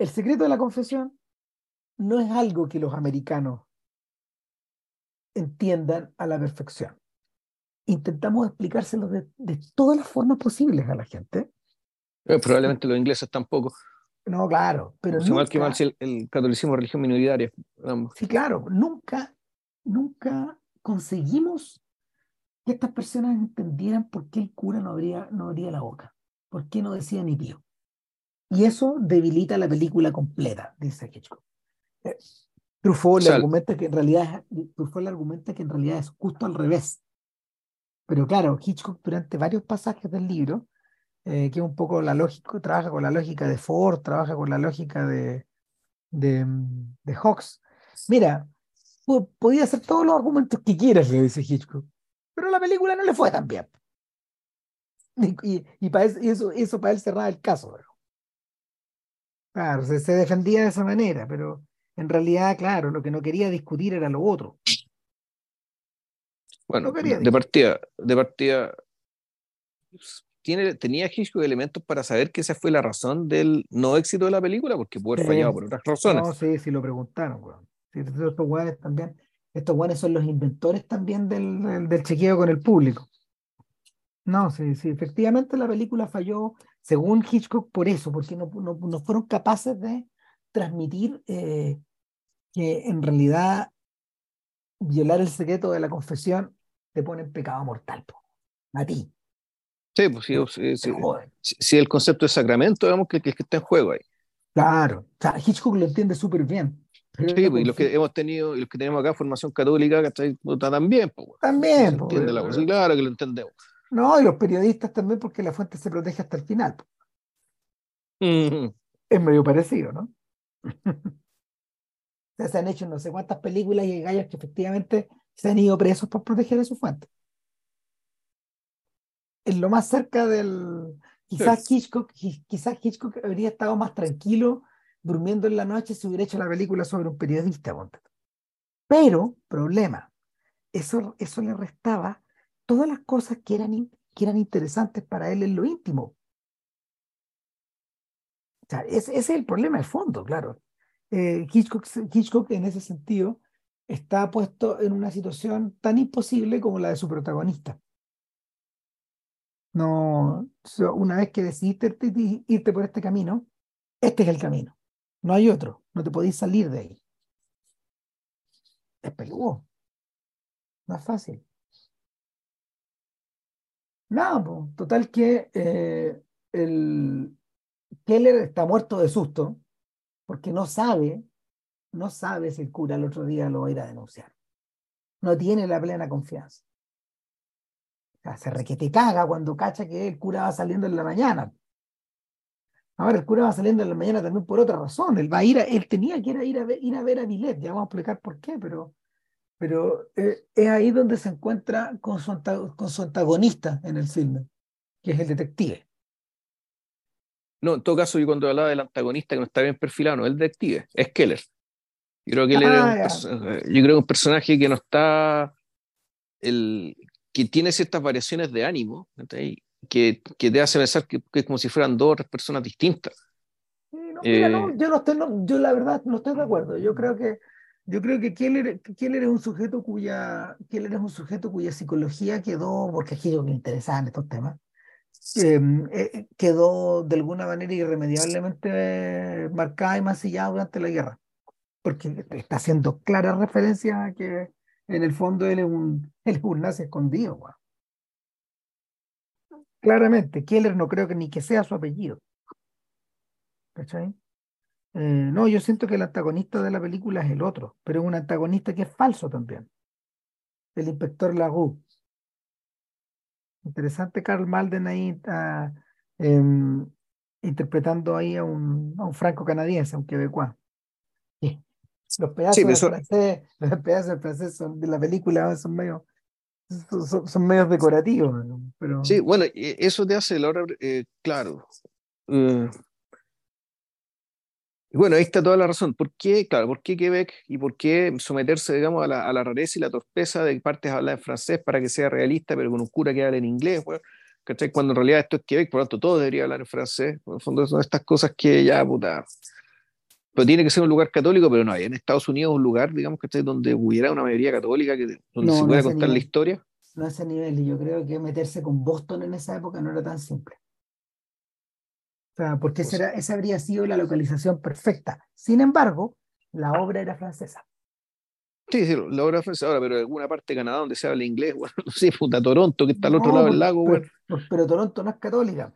el secreto de la confesión no es algo que los americanos entiendan a la perfección. Intentamos explicárselo de, todas las formas posibles a la gente.
Eh, probablemente los ingleses tampoco.
No, claro, pero
mal que mal si el, catolicismo es religión minoritaria.
Sí, claro, nunca, nunca conseguimos que estas personas entendieran por qué el cura no abría, no abría la boca, por qué no decía ni pío. Y eso debilita la película completa, dice Hitchcock. Eh, Truffaut, le argumenta que en realidad, Truffaut le argumenta que en realidad es justo al revés. Pero claro, Hitchcock durante varios pasajes del libro, eh, que es un poco la lógica, trabaja con la lógica de Ford, trabaja con la lógica de, de, de Hawks. Mira, podía hacer todos los argumentos que quieras, le dice Hitchcock, pero la película no le fue tan bien. Y, y, para eso, eso, para él cerraba el caso. Claro, se, se defendía de esa manera, pero en realidad, claro, lo que no quería discutir era lo otro.
Bueno, de partida, de partida, tiene, tenía Hitchcock elementos para saber que esa fue la razón del no éxito de la película, porque puede haber fallado por otras razones. No,
sí, sí lo preguntaron, estos guanes también, estos guanes son los inventores también del, del, chequeo con el público. No, sí, sí, efectivamente la película falló, según Hitchcock, por eso, porque no, no, no fueron capaces de transmitir eh, que en realidad violar el secreto de la confesión te pone en pecado mortal, a ti.
Sí, pues sí, sí, sí, el concepto de sacramento, digamos, que, que, que está en juego ahí.
Claro, o sea, Hitchcock lo entiende súper bien.
Sí, pues, y los que hemos tenido, y los que tenemos acá formación católica, ¿cachai? También, pues,
También,
pues, entiende la cosa, claro que lo entendemos.
No, y los periodistas también, porque la fuente se protege hasta el final. Es medio parecido, ¿no? se han hecho no sé cuántas películas y gallos que efectivamente se han ido presos por proteger a su fuente. En lo más cerca del. Quizás Hitchcock, quizás Hitchcock habría estado más tranquilo durmiendo en la noche si hubiera hecho la película sobre un periodista. Pero, problema, eso, eso le restaba todas las cosas que eran, que eran interesantes para él en lo íntimo. O sea, ese, ese es el problema de fondo, claro. Eh, Hitchcock, en ese sentido está puesto en una situación tan imposible como la de su protagonista. No, una vez que decidiste irte por este camino, este es el camino. No hay otro. No te podéis salir de ahí. Es peludo. No fácil. Nada, total que eh, el Keller está muerto de susto porque no sabe, no sabe si el cura el otro día lo va a ir a denunciar. No tiene la plena confianza. Se te caga cuando cacha que el cura va saliendo en la mañana. Ahora el cura va saliendo en la mañana también por otra razón. Él va a ir él tenía que ir a, ver, ir a ver a Milet, ya vamos a explicar por qué, pero, pero eh, es ahí donde se encuentra con su, con su antagonista en el filme, que es el detective.
No, en todo caso, yo cuando hablaba del antagonista que no está bien perfilado, no el detective, es Keller. Yo creo que él ah, un, yo creo un personaje que no está, el, que tiene ciertas variaciones de ánimo, que, que te hace pensar que, es como si fueran dos personas distintas.
Eh, yo no estoy, yo la verdad no estoy de acuerdo. Yo creo que yo creo que Keller, Keller es un sujeto cuya Keller es un sujeto cuya psicología quedó, porque aquí lo que interesa en estos temas, Em, eh, eh, quedó de alguna manera irremediablemente marcada y masillada durante la guerra, porque está haciendo clara referencia a que en el fondo él es un, él un nazi escondido. Claramente, Keller no creo que ni que sea su apellido. ¿Cachai? Eh, no, yo siento que el antagonista de la película es el otro, pero es un antagonista que es falso también. El inspector Lagu. Interesante Carl Malden ahí em, interpretando ahí a un, a un franco-canadiense, a un quebecuá. Los pedazos, de francés, los pedazos francés son, de la película son medio son, son medios decorativos. Pero...
Sí, bueno, eso te hace, Laura, eh, claro. Eh, bueno, ahí está toda la razón. ¿Por qué, claro, por qué Quebec y por qué someterse, digamos, a la, a la rareza y la torpeza de partes hablar en francés para que sea realista, pero con un cura que hable en inglés, Cuando en realidad esto es Quebec, por lo tanto todo debería hablar en francés. En el fondo son estas cosas que ya, puta. Pero tiene que ser un lugar católico, pero no hay en Estados Unidos un lugar, digamos, ¿cachai? Donde hubiera una mayoría católica, que, donde se pueda contar la historia.
No a ese nivel, y yo creo que meterse con Boston en esa época no era tan simple porque esa, esa habría sido la localización perfecta. Sin embargo, la obra era francesa.
Sí, sí, la obra francesa ahora, pero en alguna parte de Canadá donde se habla inglés, bueno, no sé, puta Toronto, que está al otro lado del lago,
pero,
bueno.
pero, Toronto no es católica.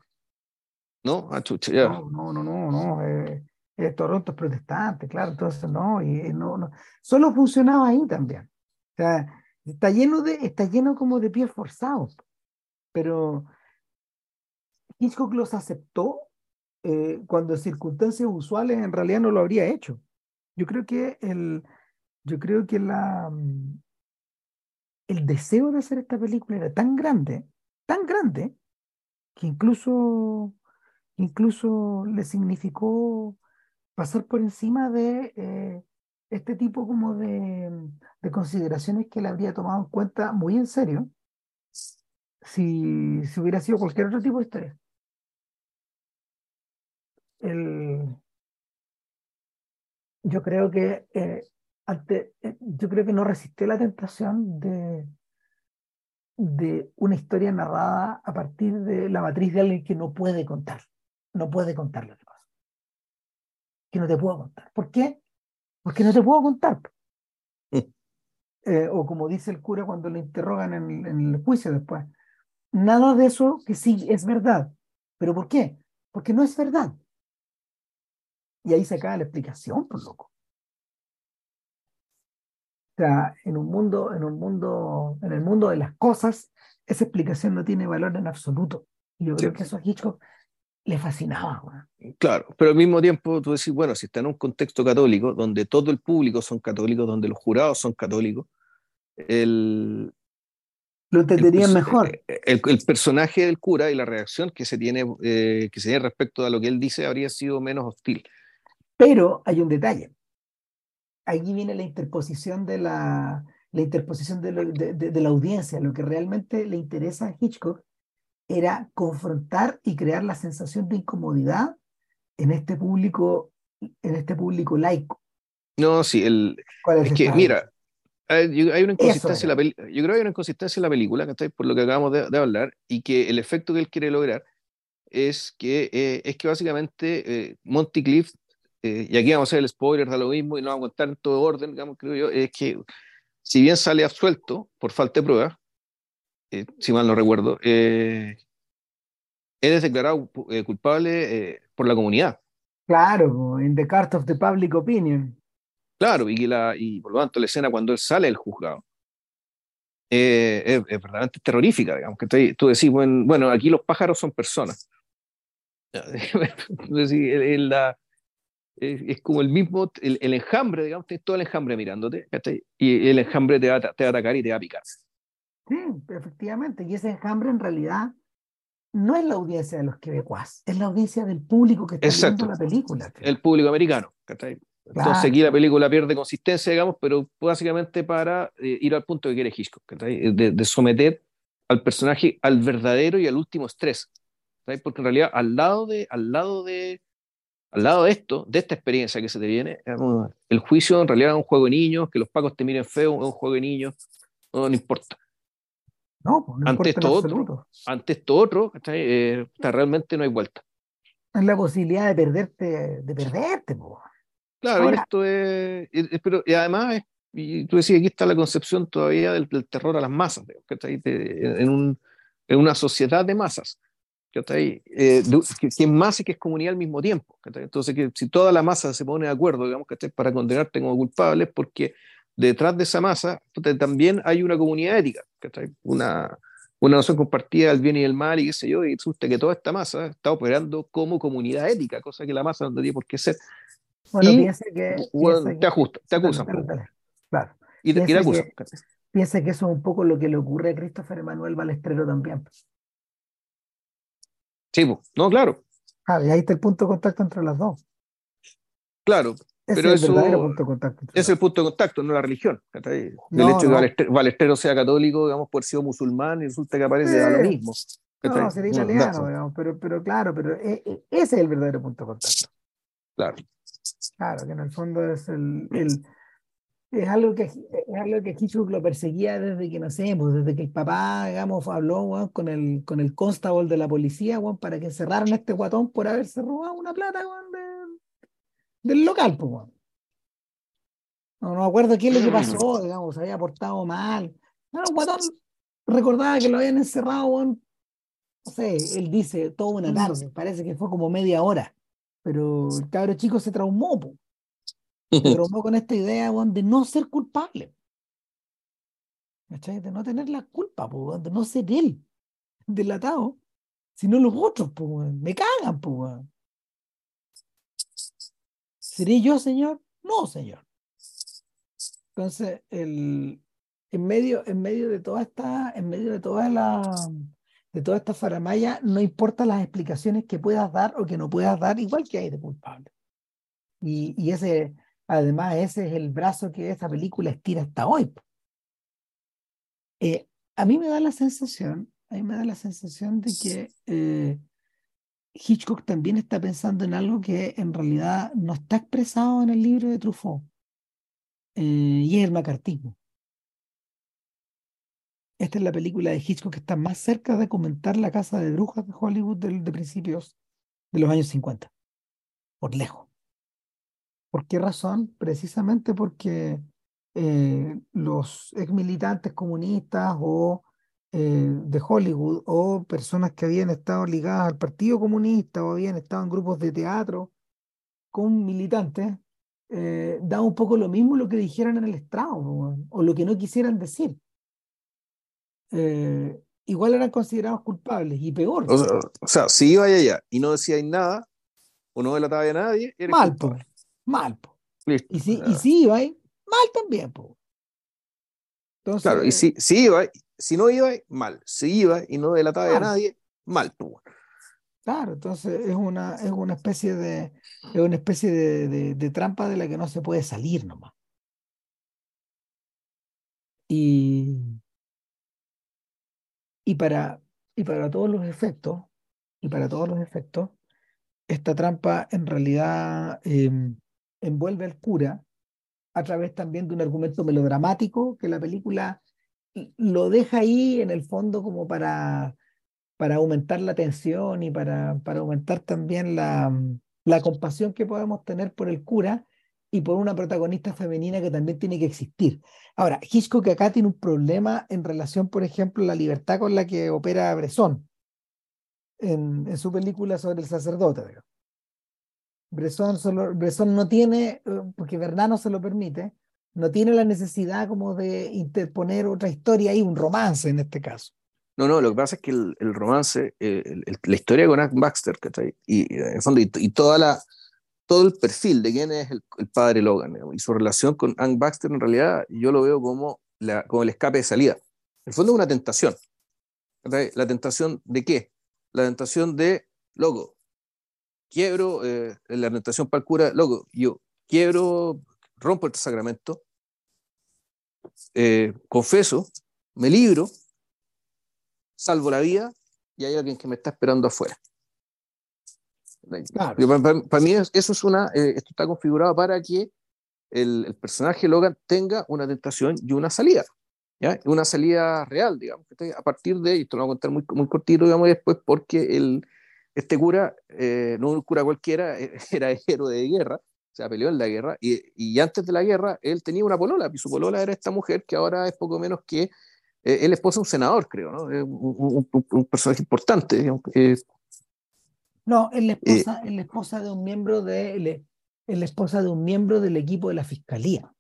¿No? Ah, chucha, ya.
No, no, no, no, no. Eh, eh, Toronto es protestante, claro, entonces no, y no, no. Solo funcionaba ahí también. O sea, está lleno de, está lleno como de pies forzados. Pero Hitchcock los aceptó eh, cuando en circunstancias usuales en realidad no lo habría hecho. Yo creo que el, yo creo que la, mm, el deseo de hacer esta película era tan grande, tan grande, que incluso, incluso le significó pasar por encima de eh, este tipo como de, de, consideraciones que él habría tomado en cuenta muy en serio si, si hubiera sido cualquier otro tipo de historia. El, yo creo que eh, ante, eh, yo creo que no resistió la tentación de, de una historia narrada a partir de la matriz de alguien que no puede contar, no puede contar lo que pasa, que no te puedo contar. ¿Por qué? Porque no te puedo contar. Eh, o como dice el cura cuando le interrogan en, en, el juicio después, nada de eso que sí es verdad. ¿Pero por qué? Porque no es verdad. Y ahí se acaba la explicación, por loco. O sea, en un mundo, en un mundo, en el mundo de las cosas, esa explicación no tiene valor en absoluto. Y yo creo que eso a Hitchcock le fascinaba.
Claro, pero al mismo tiempo tú decís, bueno, si está en un contexto católico, donde todo el público son católicos, donde los jurados son católicos, el,
lo entenderían mejor.
Eh, el, el, personaje del cura y la reacción que se tiene eh, que se tiene respecto a lo que él dice habría sido menos hostil.
Pero hay un detalle. Aquí viene la interposición de la, la interposición de, lo, de, de, de, la audiencia. Lo que realmente le interesa a Hitchcock era confrontar y crear la sensación de incomodidad en este público, en este público laico.
No, sí, el, es, es que, mira, hay, una inconsistencia en la yo creo que hay una inconsistencia en la película, por lo que acabamos de, de, hablar, y que el efecto que él quiere lograr es que, eh, es que básicamente eh, Monty Cliff eh, y aquí vamos a hacer el spoiler de lo mismo y no vamos a contar en todo orden, digamos, creo yo, es que si bien sale absuelto por falta de pruebas, eh, si mal no recuerdo, eh, él es declarado eh, culpable por la comunidad.
Claro, en the cart of the public opinion.
Claro, y, la, y por lo tanto la escena cuando él sale del juzgado es, es, verdaderamente terrorífica, digamos, que tú decís, bueno, bueno, aquí los pájaros son personas. la, es, como el mismo, el, el, enjambre, digamos, tienes todo el enjambre mirándote, ¿cachai? y el enjambre te va, te va a atacar y te va a picar.
Sí, efectivamente, y ese enjambre en realidad no es la audiencia de los quebecuas, es la audiencia del público que está
Exacto.
viendo la película.
El público americano, ¿cachai? Claro. Entonces aquí la película pierde consistencia, digamos, pero básicamente para eh, ir al punto que quiere Hitchcock, de, de, someter al personaje al verdadero y al último estrés. ¿cachai? Porque en realidad al lado de, al lado de, al lado de esto, de esta experiencia que se te viene, el juicio en realidad es un juego de niños, que los pacos te miren feo, es un juego de niños, no, no importa.
No, pues no
ante, esto otro, ante esto otro, eh, realmente no hay vuelta.
Es la posibilidad de perderte, de perderte. Po.
Claro, Ahora, esto es, es, pero, y además, es, y tú decías, aquí está la concepción todavía del, del terror a las masas, de, en, un, en una sociedad de masas. Eh, que, que, es masa y que es comunidad al mismo tiempo. Entonces, que si toda la masa se pone de acuerdo, digamos, que para condenarte como culpable, porque detrás de esa masa también hay una comunidad ética, una, una noción compartida del bien y del mal y qué sé yo, y resulta que toda esta masa está operando como comunidad ética, cosa que la masa no tiene por qué ser.
Bueno, y, piensa que,
bueno,
piensa
te, ajusta, te acusan.
Dale, dale, claro.
Y, te, y te acusan.
Que, piensa que eso es un poco lo que le ocurre a Christopher Emanuel Balestrero también.
Sí, no, claro.
Ah, y ahí está el punto de contacto entre las dos.
Claro,
Ese
pero
es el
eso
verdadero punto de contacto.
es el punto de contacto, no la religión. El
No,
hecho de que Balestrero sea católico, digamos, por ser musulmán, y resulta que aparece a lo mismo.
No, sería
No,
italiano,
no,
digamos, pero, pero claro, pero e- e- ese es el verdadero punto de contacto.
claro.
Claro, que en el fondo es el, el- es algo que es algo que Hitchcock lo perseguía desde que nacemos, desde que el papá, digamos, habló con el con el constable de la policía, para que cerraran a este guatón por haberse robado una plata de- del local, pues. No, no me acuerdo qué es lo que pasó, digamos, se había portado mal. No, Guatón recordaba que lo habían encerrado, no sé, él dice toda una tarde, parece que fue como media hora, pero el cabro chico se traumó, se traumó con esta idea de no ser culpable. De no tener la culpa, de no ser él delatado, sino los otros, me cagan, pues. ¿Seré yo, señor? No, señor. Entonces, el, en, medio, en medio de toda esta, en medio de toda la de toda esta faramaya, no importa las explicaciones que puedas dar o que no puedas dar, igual que hay de culpable. Y ese, además, ese es el brazo que esta película estira hasta hoy. Eh, a mí me da la sensación, a mí me da la sensación de que eh, Hitchcock también está pensando en algo que en realidad no está expresado en el libro de Truffaut, eh, y es el macartismo. Esta es la película de Hitchcock que está más cerca de comentar la casa de brujas de Hollywood de, de principios de los años 50, por lejos. ¿Por qué razón? Precisamente porque eh, los ex militantes comunistas o eh, de Hollywood o personas que habían estado ligadas al Partido Comunista o habían estado en grupos de teatro con militantes, eh, da un poco lo mismo lo que dijeran en el estrado o, lo que no quisieran decir. igual eran considerados culpables y peor.
O sea, si iba allá y no decíais nada o no delataba a nadie,
mal, mal. Y si, y si iba ahí, mal también.
Entonces, claro, y si, si iba, si no iba, mal. Si iba y no delataba a nadie, mal.
Claro, entonces es una, es una especie de es una especie de, de, trampa de la que no se puede salir nomás. Y, y para, y para todos los efectos, y para todos los efectos, esta trampa en realidad em, envuelve al cura a través también de un argumento melodramático que la película lo deja ahí en el fondo como para, para aumentar la tensión y para, para aumentar también la, la compasión que podemos tener por el cura y por una protagonista femenina que también tiene que existir. Ahora, Hitchcock acá tiene un problema en relación, por ejemplo, a la libertad con la que opera Bresson en, en su película sobre el sacerdote. Digamos. Bresson, no tiene, eh, porque no se lo permite, no tiene la necesidad como de interponer otra historia ahí, un romance en este caso.
No, no, lo que pasa es que el, romance, eh, la historia con Ank Baxter, y, en y, todo el perfil de quién es el, padre Logan y su relación con Ank Baxter, en realidad yo lo veo como, como el escape de salida. En el fondo es una tentación. ¿La tentación de qué? La tentación de, loco, quiebro eh, la orientación para el cura, loco, yo quiebro, rompo el sacramento, eh, confeso, me libro, salvo la vida y hay alguien que me está esperando afuera. Para, mí eso es una, eh, esto está configurado para que el, personaje Logan tenga una tentación y una salida. ¿ya? Una salida real, digamos. A partir de, y esto lo voy a contar muy, muy cortito, digamos, después, porque el, este cura, eh, no un cura cualquiera, era héroe de guerra, o sea, peleó en la guerra, y, y, antes de la guerra él tenía una polola, y su polola era esta mujer que ahora es poco menos que eh, él esposa de un senador, creo, ¿no? Un, un, personaje importante.
Eh, no, es la, esposa, es la esposa de un miembro de, es la esposa de un miembro del equipo de la fiscalía.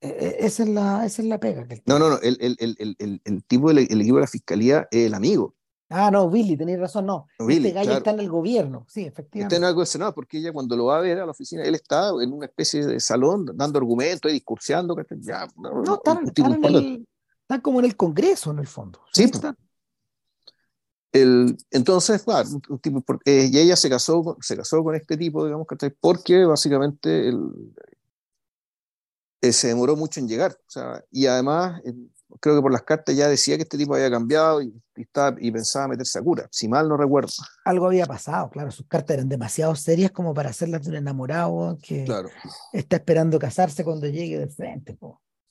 E, e, esa es la, esa es la pega. Que
no, no, no, el, el, el, el tipo del equipo de la fiscalía es el amigo.
Ah, no, Billy, tenéis razón, no. este gallo está en el gobierno, sí, efectivamente.
Está en algo de Senado, porque ella cuando lo va a ver a la oficina, él está en una especie de salón dando argumentos y discurseando. Ya,
no, no, están, como en el Congreso, en el fondo.
Sí, pues. el, entonces, un tipo, eh, y ella se casó, se casó con este tipo, digamos, porque básicamente el, eh, se demoró mucho en llegar. O sea, y además, creo que por las cartas ya decía que este tipo había cambiado y, estaba, y pensaba meterse a cura, si mal no recuerdo.
Algo había pasado, claro, sus cartas eran demasiado serias como para hacerlas de un enamorado que está esperando casarse cuando llegue de frente.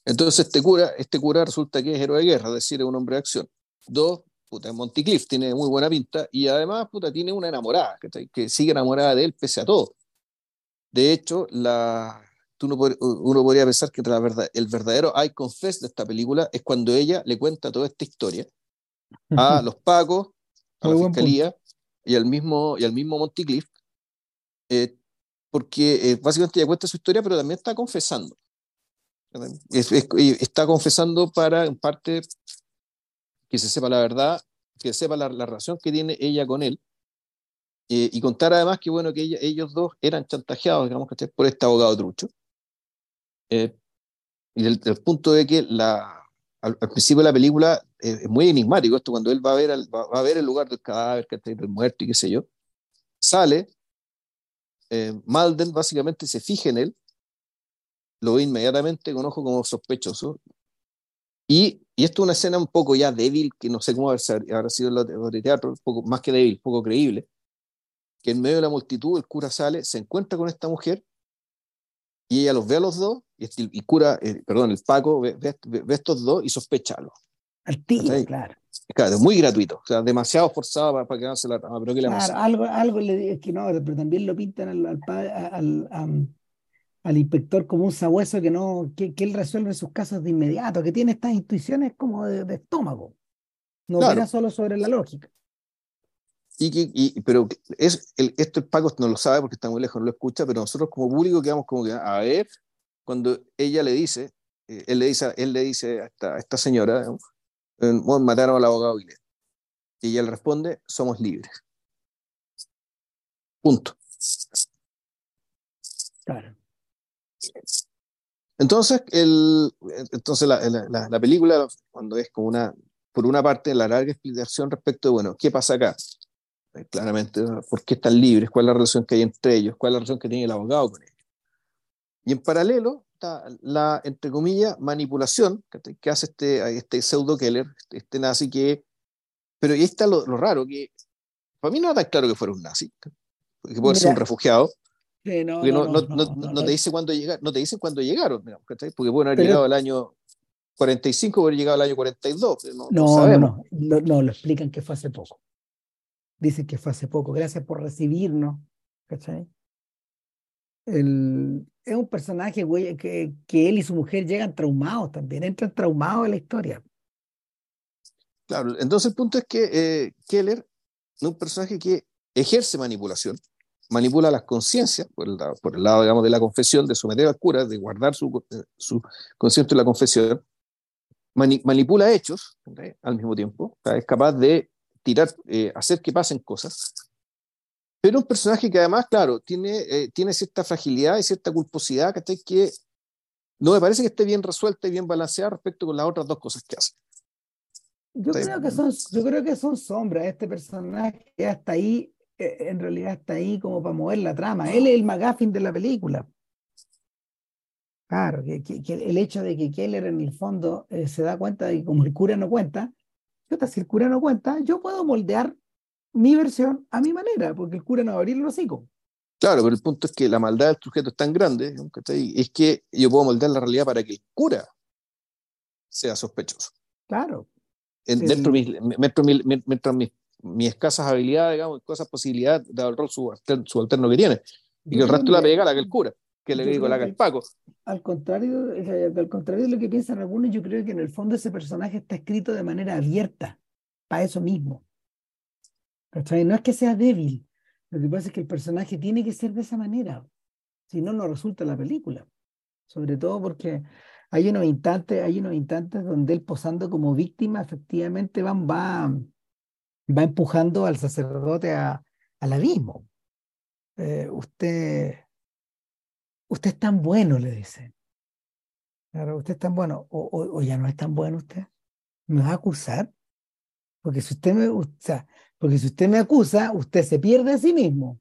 Entonces este cura, este cura resulta que es héroe de guerra, es decir, es un hombre de acción. Dos, puta, en Monticliff tiene muy buena pinta y además, puta, tiene una enamorada, que, que sigue enamorada de él pese a todo. De hecho, la, tú no, uno podría pensar que la verdad, el verdadero I confess de esta película es cuando ella le cuenta toda esta historia a los pacos, a la fiscalía y al mismo, y al mismo Monticliff, eh, porque eh, básicamente ella cuenta su historia, pero también está confesando. está confesando para, en parte, que se sepa la verdad, que sepa la, relación que tiene ella con él, eh, y contar además que, bueno, que ellos dos eran chantajeados, digamos, por este abogado trucho. Eh, y el, punto de que la, al, principio de la película eh, es muy enigmático esto, cuando él va a ver, va, a ver el lugar del cadáver, que está del muerto y qué sé yo, sale, Malden básicamente se fija en él, lo ve inmediatamente con ojo como sospechoso, y, y, esto es una escena un poco ya débil, que no sé cómo habrá sido el de teatro, poco, más que débil, poco creíble, que en medio de la multitud el cura sale, se encuentra con esta mujer y ella los ve a los dos y, y cura, eh, perdón, el Paco ve, ve, estos dos y sospecha
Al tío, claro.
Claro, muy gratuito, o sea, demasiado forzado para, para que no se la pero ¿qué le
claro, algo, algo le es que no, pero también lo pintan al, al, al, al inspector como un sabueso que no, que, que, él resuelve sus casos de inmediato, que tiene estas intuiciones como de, de estómago. No claro. solo sobre la lógica.
Y, y, pero es, el, esto el Paco no lo sabe porque está muy lejos, no lo escucha, pero nosotros como público quedamos como que, a ver, cuando ella le dice, eh, él, le dice él le dice a esta, esta señora, eh, mataron al abogado Guilherme. Y ella le responde, somos libres. Punto.
Claro.
Entonces, el, entonces la, la, la, película, cuando es como una, por una parte, la larga explicación respecto de, bueno, ¿qué pasa acá? Eh, claramente, ¿por qué están libres? ¿Cuál es la relación que hay entre ellos? ¿Cuál es la relación que tiene el abogado con ellos? Y en paralelo está la, entre comillas, manipulación que hace este, este pseudo Keller, este, este, nazi que... Pero ahí está lo, raro, que para mí no está claro que fuera un nazi, que puede ser un refugiado, no, no, te dice cuándo llegar, no te dicen cuándo llegaron, porque pueden haber llegado al año 45, pueden haber llegado al año 42. No,
no, no, no, no, lo explican que fue hace poco. Dicen que fue hace poco. Gracias por recibirnos. ¿Cachai? El, es un personaje güey, que, él y su mujer llegan traumados también, entran traumados en la historia.
Claro, entonces el punto es que eh, Keller es un personaje que ejerce manipulación, manipula las conciencias, por, el, por el lado, digamos, de la confesión, de someter al cura, de guardar su, su conciencia en la confesión, manipula hechos al mismo tiempo, es capaz de tirar, eh, hacer que pasen cosas, pero un personaje que además, claro, tiene, eh, tiene cierta fragilidad y cierta culposidad que no me parece que esté bien resuelta y bien balanceada respecto con las otras dos cosas que hace.
Yo creo que, son, yo creo que son sombras. Este personaje hasta ahí eh, en realidad está ahí como para mover la trama. Él es el McGuffin de la película. Claro, que, que, el hecho de que Keller en el fondo eh, se da cuenta de que como el cura no cuenta, si el cura no cuenta, yo puedo moldear mi versión a mi manera, porque el cura no va a abrir el hocico.
Claro, pero el punto es que la maldad del sujeto es tan grande, es que yo puedo moldear la realidad para que el cura sea sospechoso.
Claro.
dentro, mientras mis mis escasas habilidades, digamos, escasas posibilidades, dado el rol subalterno que tiene. Y que el resto la pega la que el cura, que le digo la que el Paco.
Al contrario, al contrario de lo que piensan algunos, yo creo que en el fondo ese personaje está escrito de manera abierta, para eso mismo. No es que sea débil, lo que pasa es que el personaje tiene que ser de esa manera, si no, no resulta la película. Sobre todo porque hay unos instantes, hay unos instantes donde él posando como víctima efectivamente van, va, va empujando al sacerdote a, al abismo. Eh, usted, usted es tan bueno, le dice. Claro, usted es tan bueno, o, ya no es tan bueno usted. ¿Me va a acusar? Porque si usted me, o porque si usted me acusa, usted se pierde a sí mismo.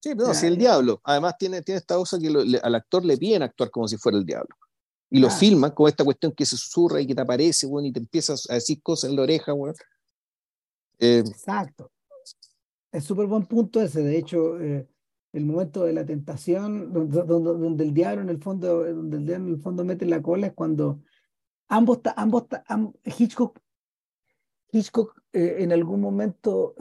Sí, pero no, si el diablo. Además tiene, tiene esta cosa que al actor le piden actuar como si fuera el diablo. Y lo filman con esta cuestión que se susurra y que te aparece, bueno, y te empiezas a decir cosas en la oreja, bueno.
Eh, Exacto. Es súper buen punto ese. De hecho, eh, el momento de la tentación, donde, donde, el diablo en el fondo, donde el diablo en el fondo mete la cola, es cuando ambos, ambos, Hitchcock, Hitchcock eh, en algún momento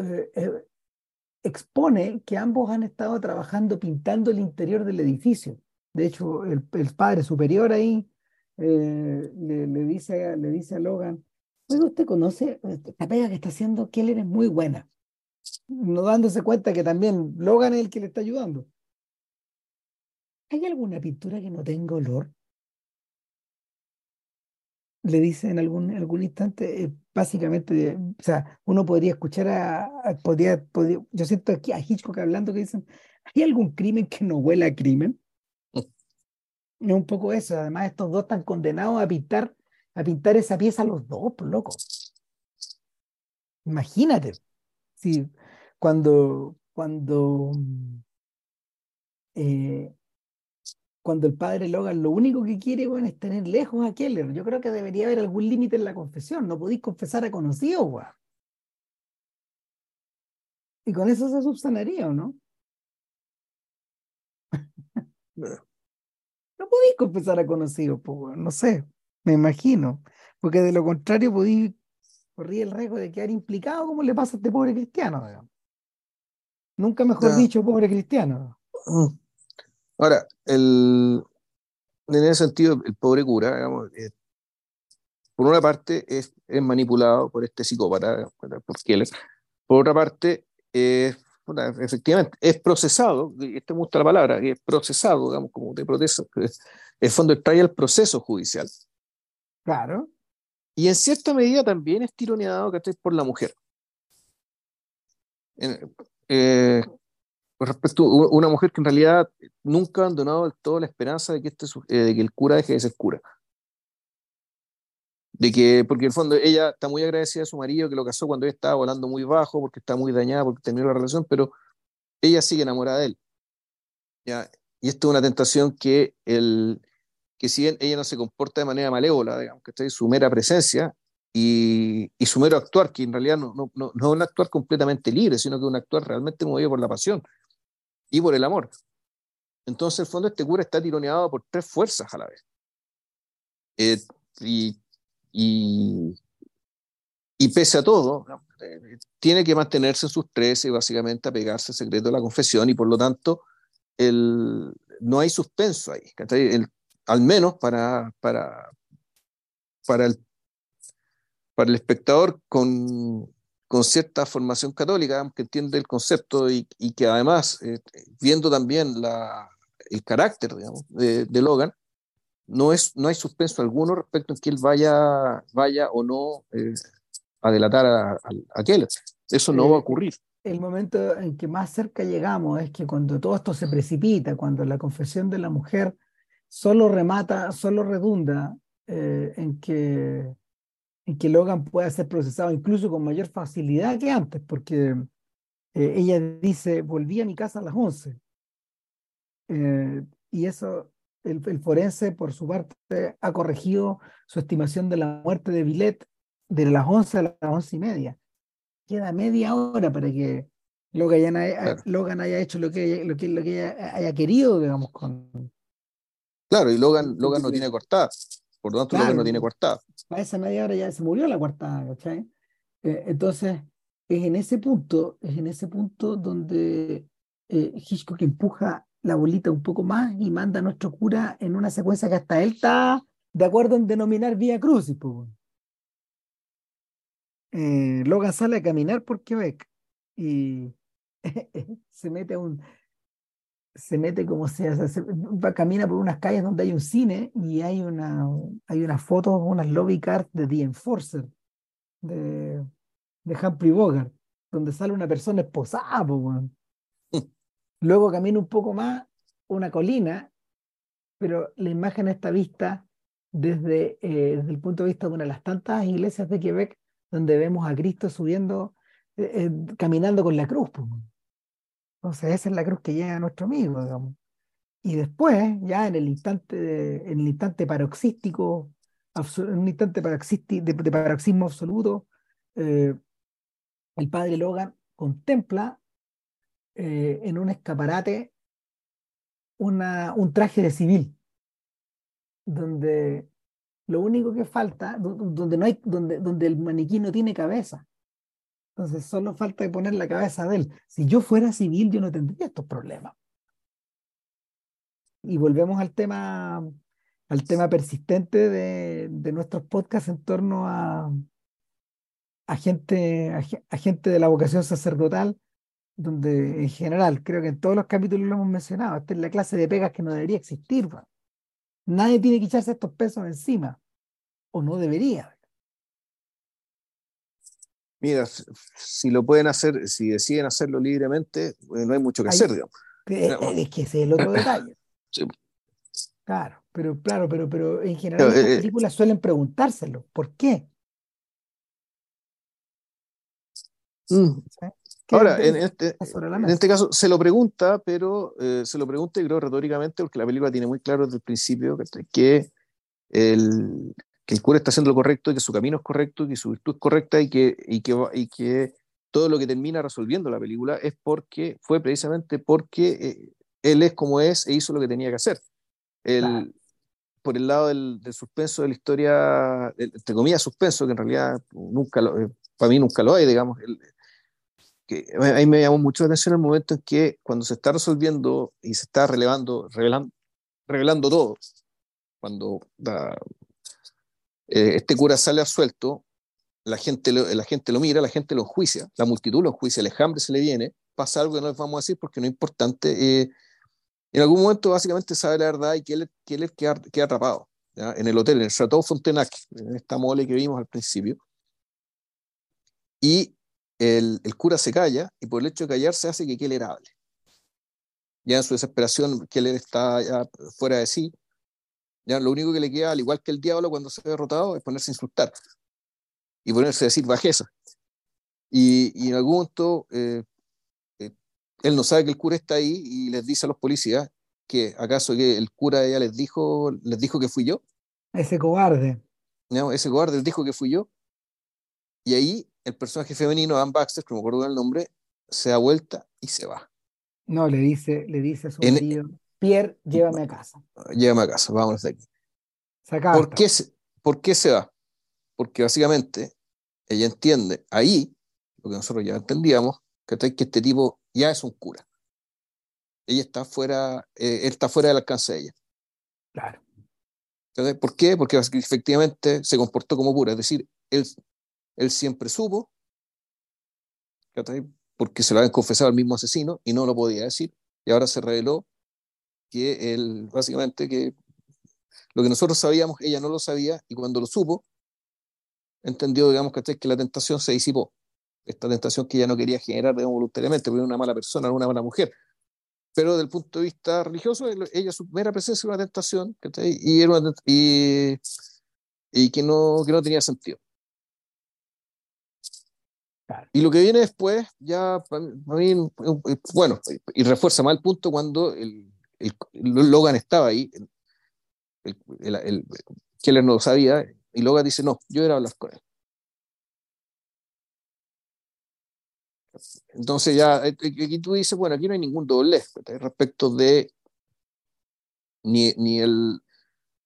expone que ambos han estado trabajando pintando el interior del edificio De hecho, el, padre superior ahí eh, le, dice, le dice a Logan, oiga, ¿usted conoce la pega que está haciendo Keller es muy buena? No dándose cuenta que también Logan es el que le está ayudando. ¿Hay alguna pintura que no tenga olor? Le dice en algún, algún instante, eh, básicamente, o sea, uno podría escuchar a, podría, podría, yo siento aquí a Hitchcock hablando que dicen, ¿hay algún crimen que no huela a crimen? Es un poco eso. Además, estos dos están condenados a pintar, a pintar esa pieza los dos, por loco. Imagínate. Si cuando, cuando, eh, cuando el padre Logan lo único que quiere bueno, es tener lejos a Keller. Yo creo que debería haber algún límite en la confesión. No podéis confesar a conocidos, Y con eso se subsanaría, ¿o no? no podéis confesar a conocidos, no sé, me imagino, porque de lo contrario podéis correr el riesgo de quedar implicado como le pasa a este pobre cristiano. Nunca mejor dicho, pobre cristiano. Mm.
Ahora, el, en ese sentido, el pobre cura, digamos, eh, por una parte es, es, manipulado por este psicópata, por Keller, por otra parte es efectivamente, es procesado, y esta me gusta la palabra, que es procesado, digamos, como de proceso, el fondo trae el proceso judicial.
Claro.
Y en cierta medida también es tironeado por la mujer. Eh, respecto a una mujer que en realidad nunca ha abandonado del todo la esperanza de que, este, eh, de que el cura deje de ser cura de que, porque en el fondo ella está muy agradecida a su marido que lo casó cuando ella estaba volando muy bajo, porque está muy dañada, porque terminó la relación, pero ella sigue enamorada de él. ¿ya? Y esto es una tentación que, el, que si bien ella no se comporta de manera malévola, digamos, que está su mera presencia y, y, su mero actuar, que en realidad no, no, no, no es un actuar completamente libre, sino que es un actuar realmente movido por la pasión y por el amor. Entonces, en el fondo, este cura está tironeado por tres fuerzas a la vez. Eh, y y, y pese a todo, tiene que mantenerse en sus trece y básicamente apegarse al secreto de la confesión y por lo tanto el, no hay suspenso ahí, el, al menos para, para, para, el, para el espectador con, con cierta formación católica, que entiende el concepto y, y que además, eh, viendo también la, el carácter digamos, de, de Logan, no, es, no hay suspenso alguno respecto a que él vaya, vaya o no eh, a delatar a, a, Eso no va a ocurrir.
El momento en que más cerca llegamos es que cuando todo esto se precipita, cuando la confesión de la mujer solo remata, solo redunda eh, en, que, en que Logan pueda ser procesado incluso con mayor facilidad que antes, porque eh, ella dice, volví a mi casa a las 11. y eso el, forense, por su parte, ha corregido su estimación de la muerte de Villet de las 11 a las 11 y media. Queda media hora para que Logan haya, Logan haya hecho lo que, lo que, lo que haya querido, digamos, con...
Claro, y Logan, Logan no tiene cortada. Por lo tanto, Logan no tiene cortada.
A esa media hora ya se murió la cortada, ¿cachai? Eh, entonces, es en ese punto, es en ese punto donde eh, Hitchcock empuja la bolita un poco más y manda a nuestro cura en una secuencia que hasta él está de acuerdo en denominar Vía Cruz. Eh, Logan sale a caminar por Quebec y se mete a un se mete como sea, se, va, camina por unas calles donde hay un cine y hay una hay unas fotos, unas lobby cards de The Enforcer de, de Humphrey Bogart, donde sale una persona esposada, Luego camina un poco más, una colina, pero la imagen está vista desde, eh, desde el punto de vista de una de las tantas iglesias de Quebec donde vemos a Cristo subiendo, eh, eh, caminando con la cruz. Entonces esa es la cruz que llega a nuestro amigo, digamos. Y después, ya en el instante, en el instante paroxístico, en un instante de, de paroxismo absoluto, el padre Logan contempla eh, en un escaparate una, un traje de civil, donde lo único que falta, donde, no hay, donde, donde el maniquí no tiene cabeza. Entonces solo falta poner la cabeza de él. Si yo fuera civil, yo no tendría estos problemas. y volvemos al tema, al tema persistente de, nuestros podcasts en torno a, a gente, a, gente de la vocación sacerdotal, donde en general, creo que en todos los capítulos lo hemos mencionado, esta es la clase de pegas que no debería existir. Nadie tiene que echarse estos pesos encima, o no debería.
Mira, si lo pueden hacer, si deciden hacerlo libremente, eh, no hay mucho que hacer, digamos.
Eh, es que ese es el otro detalle. Claro, pero claro, pero, pero en general las eh, películas suelen preguntárselo. ¿Por qué?
Mm. Ahora, en este, en este caso se lo pregunta, pero se lo pregunta y creo retóricamente porque la película tiene muy claro desde el principio que el, que el cura está haciendo lo correcto, que su camino es correcto, que su virtud es correcta y que, y que, y que todo lo que termina resolviendo la película es porque fue precisamente porque eh, él es como es e hizo lo que tenía que hacer. El, Por el lado del, suspenso de la historia, entre comillas suspenso, que en realidad nunca lo, eh, para mí nunca lo hay, digamos, el, que ahí me llamó mucho la atención el momento en que cuando se está resolviendo y se está relevando, revelando, revelando todo, cuando da, eh, este cura sale suelto, la gente, lo, la gente lo mira, la gente lo enjuicia, la multitud lo enjuicia, el enjambre se le viene, pasa algo que no les vamos a decir porque no es importante. Eh, en algún momento básicamente sabe la verdad y que él, que él queda, atrapado en el hotel, en el Chateau Fontenac, en esta mole que vimos al principio. Y el, el, cura se calla y por el hecho de callarse hace que él hable. Ya en su desesperación, él está fuera de sí, ya lo único que le queda, al igual que el diablo cuando se ha derrotado, es ponerse a insultar y ponerse a decir bajeza. Y, y en algún momento eh, eh, él no sabe que el cura está ahí y les dice a los policías que acaso que el cura ya les dijo, les dijo que fui yo.
Ese cobarde.
No, ese cobarde les dijo que fui yo. Y ahí el personaje femenino, Anne Baxter, que no me acuerdo del nombre, se da vuelta y se va.
No, le dice, le dice a su marido. Pierre, llévame a casa.
Llévame a casa, vámonos de aquí. ¿Por qué, se, ¿Por qué se va? Porque básicamente ella entiende ahí, lo que nosotros ya entendíamos, que este tipo ya es un cura. Ella está fuera, eh, él está fuera del alcance de ella.
Claro.
Entonces, ¿Por qué? Porque efectivamente se comportó como cura, es decir, él, él siempre supo, porque se lo habían confesado al mismo asesino y no lo podía decir, y ahora se reveló que él, básicamente, que lo que nosotros sabíamos, ella no lo sabía, y cuando lo supo, entendió, digamos, que la tentación se disipó. Esta tentación que ella no quería generar, digamos, voluntariamente, porque era una mala persona, una mala mujer. Pero desde el punto de vista religioso, ella, su mera presencia era una tentación, y, era y, y que, no, que no tenía sentido. Y lo que viene después, ya para mí, bueno, y refuerza más el punto cuando el, el, Logan estaba ahí, el, el, Keller no lo sabía, y Logan dice, no, yo era hablar con él. Entonces ya, eh, eh, aquí tú dices, bueno, aquí no hay ningún doble respecto de ni, ni, el,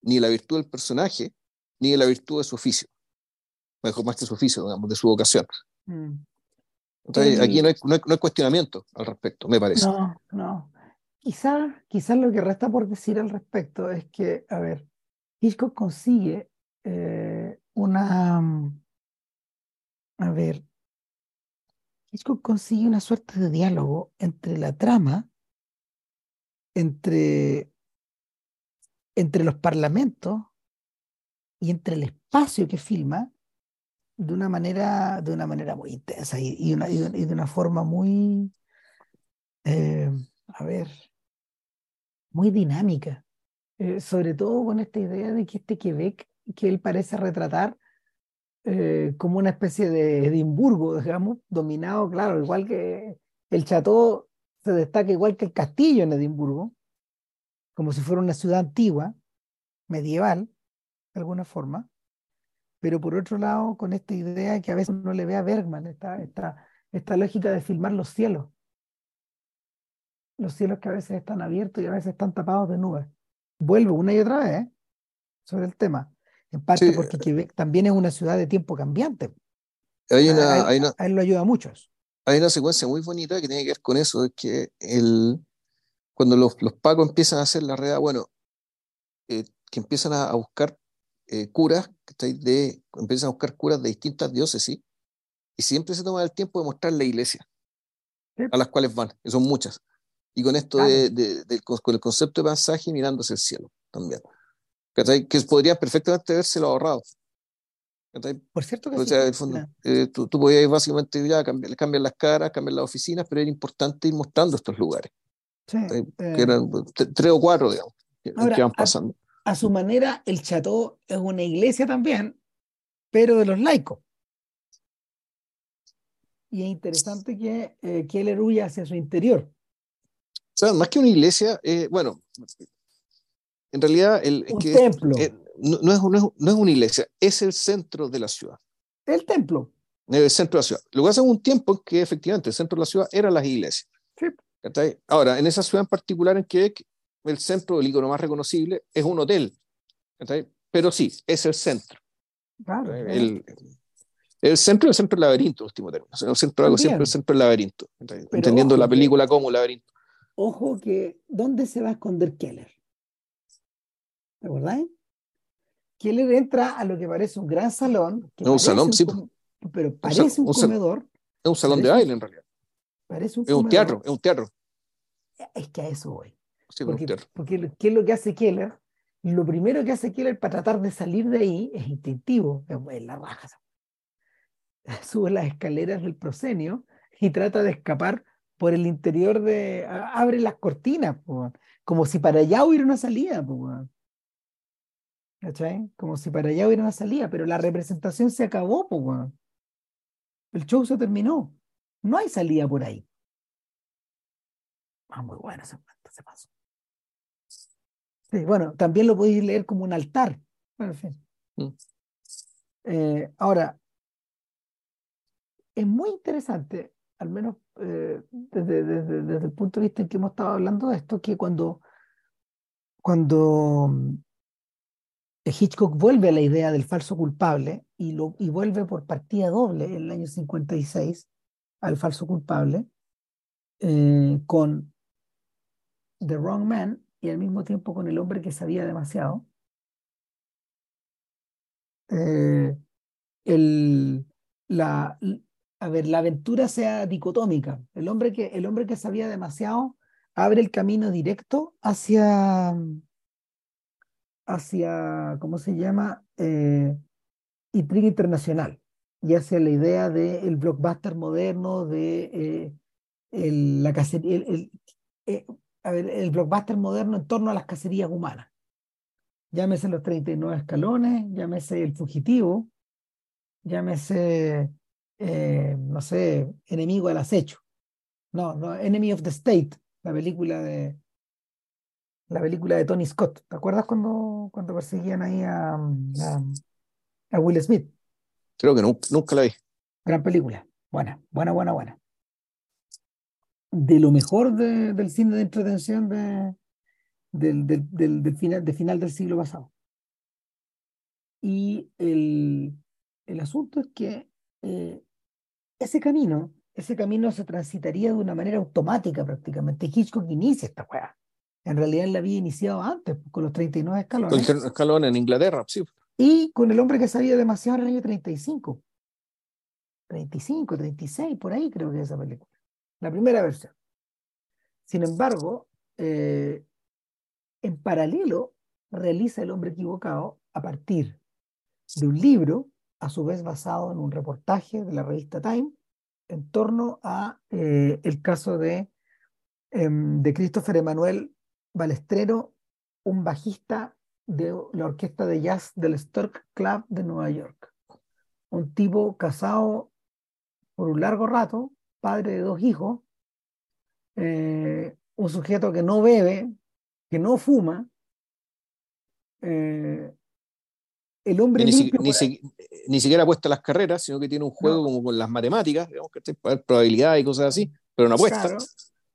ni la virtud del personaje, ni de la virtud de su oficio. Mejor más que su oficio, digamos, de su vocación. Mm. Entonces, aquí no hay, no hay, cuestionamiento al respecto, me parece.
No, no. Quizás quizá lo que resta por decir al respecto es que, a ver, Hitchcock consigue eh, una, mm, a ver, Hitchcock consigue una suerte de diálogo entre la trama, entre, entre los parlamentos y entre el espacio que filma de una manera, de una manera muy intensa y, y de una forma muy, eh, a ver, muy dinámica, eh, sobre todo con esta idea de que este Quebec, que él parece retratar eh, como una especie de Edimburgo, digamos, dominado, claro, igual que el Chateau se destaca igual que el castillo en Edimburgo, como si fuera una ciudad antigua, medieval, de alguna forma, pero por otro lado, con esta idea que a veces uno le ve a Bergman, esta, esta, esta lógica de filmar los cielos, los cielos que a veces están abiertos y a veces están tapados de nubes. Vuelvo una y otra vez ¿eh? sobre el tema, en parte porque Quebec también es una ciudad de tiempo cambiante.
Hay una,
a, él, lo ayuda a muchos.
Hay una secuencia muy bonita que tiene que ver con eso, es que el, cuando los, los pacos empiezan a hacer la red, bueno, eh, que empiezan a, buscar eh, curas, de, empiezan a buscar curas de distintas diócesis, y siempre se toma el tiempo de mostrar la iglesia a las cuales van, que son muchas. Y con esto de, con el concepto de pasaje mirándose el cielo también. Que podría perfectamente haberse lo ahorrado.
Por cierto que
o sea, fondo, eh, tú, tú, podías básicamente ya cambiar, cambiar, las caras, cambiar las oficinas, pero era importante ir mostrando estos lugares. Sí, que eh, eran tres o cuatro, digamos, que, van pasando.
A, su manera, el Chateau es una iglesia también, pero de los laicos. Y es interesante que, eh, que él huya hacia su interior.
Sea, más que una iglesia, eh, bueno, en realidad el,
un templo.
Eh, no, no, es, no, es, una iglesia, es el centro de la ciudad.
El templo.
El centro de la ciudad. Lo que hace un tiempo que efectivamente el centro de la ciudad eran las iglesias. Sí. Ahora, en esa ciudad en particular en Quebec, el centro, el icono más reconocible, es un hotel. Pero sí, es el centro. Claro, el, el centro el centro del laberinto, último término. El centro algo siempre el centro del laberinto. Entendiendo la película como laberinto.
Ojo que, ¿dónde se va a esconder Keller? ¿De verdad? Keller entra a lo que parece un gran salón.
un salón, sí.
Pero parece un, comedor.
Es un salón de baile, en realidad.
Parece un
es un teatro, es un teatro.
Es que a eso voy.
Sí,
porque,
un
porque ¿qué es lo que hace Keller? Lo primero que hace Keller para tratar de salir de ahí es instintivo, es la raja. Sube las escaleras del proscenio y trata de escapar por el interior de. abre las cortinas, como si para allá hubiera una salida. ¿Cachai? Como si para allá hubiera una salida, pero la representación se acabó, pues, El show se terminó. No hay salida por ahí. Ah, muy bueno ese ese paso. Sí, bueno, también lo podéis leer como un altar. Bueno, en fin. Mm. Eh, ahora, es muy interesante al menos eh, desde, desde, el punto de vista en que hemos estado hablando de esto, que cuando, cuando mm, Hitchcock vuelve a la idea del falso culpable y, lo, y vuelve por partida doble en el año 56 al falso culpable, eh, con The Wrong Man y al mismo tiempo con El hombre que sabía demasiado, eh, el, la, a ver, la aventura sea dicotómica. El hombre que, el hombre que sabía demasiado abre el camino directo hacia, hacia ¿cómo se llama? Eh, intriga internacional y hacia la idea del blockbuster moderno, de eh, la cacería, eh, a ver, el blockbuster moderno en torno a las cacerías humanas. Llámese los 39 escalones, llámese el fugitivo, llámese eh, no sé, enemigo del acecho. No, no, Enemy of the State, la película de la película de Tony Scott. ¿Te acuerdas cuando, cuando perseguían ahí a, a, Will Smith?
Creo que nunca, la vi.
Gran película. Buena, buena, buena, buena. De lo mejor del cine de entretención de, del, del, del, final, de final del siglo pasado. Y el, el asunto es que eh, ese camino, ese camino se transitaría de una manera automática prácticamente. Hitchcock inicia esta weá. En realidad él la había iniciado antes, con los 39 escalones.
Con escalón en Inglaterra, sí.
Y con el hombre que sabía demasiado en el año 35. 35, 36, por ahí creo que es esa película. La primera versión. Sin embargo, eh, en paralelo realiza El hombre equivocado a partir de un libro a su vez basado en un reportaje de la revista Time en torno a eh, el caso de, em, de Christopher Emanuel Balestrero, un bajista de la orquesta de jazz del Stork Club de Nueva York. Un tipo casado por un largo rato, padre de dos hijos, eh, un sujeto que no bebe, que no fuma, eh, el hombre
ni,
limpio
ni, siquiera apuesta las carreras, sino que tiene un juego como con las matemáticas, digamos que probabilidades y cosas así, pero no apuesta.
Claro,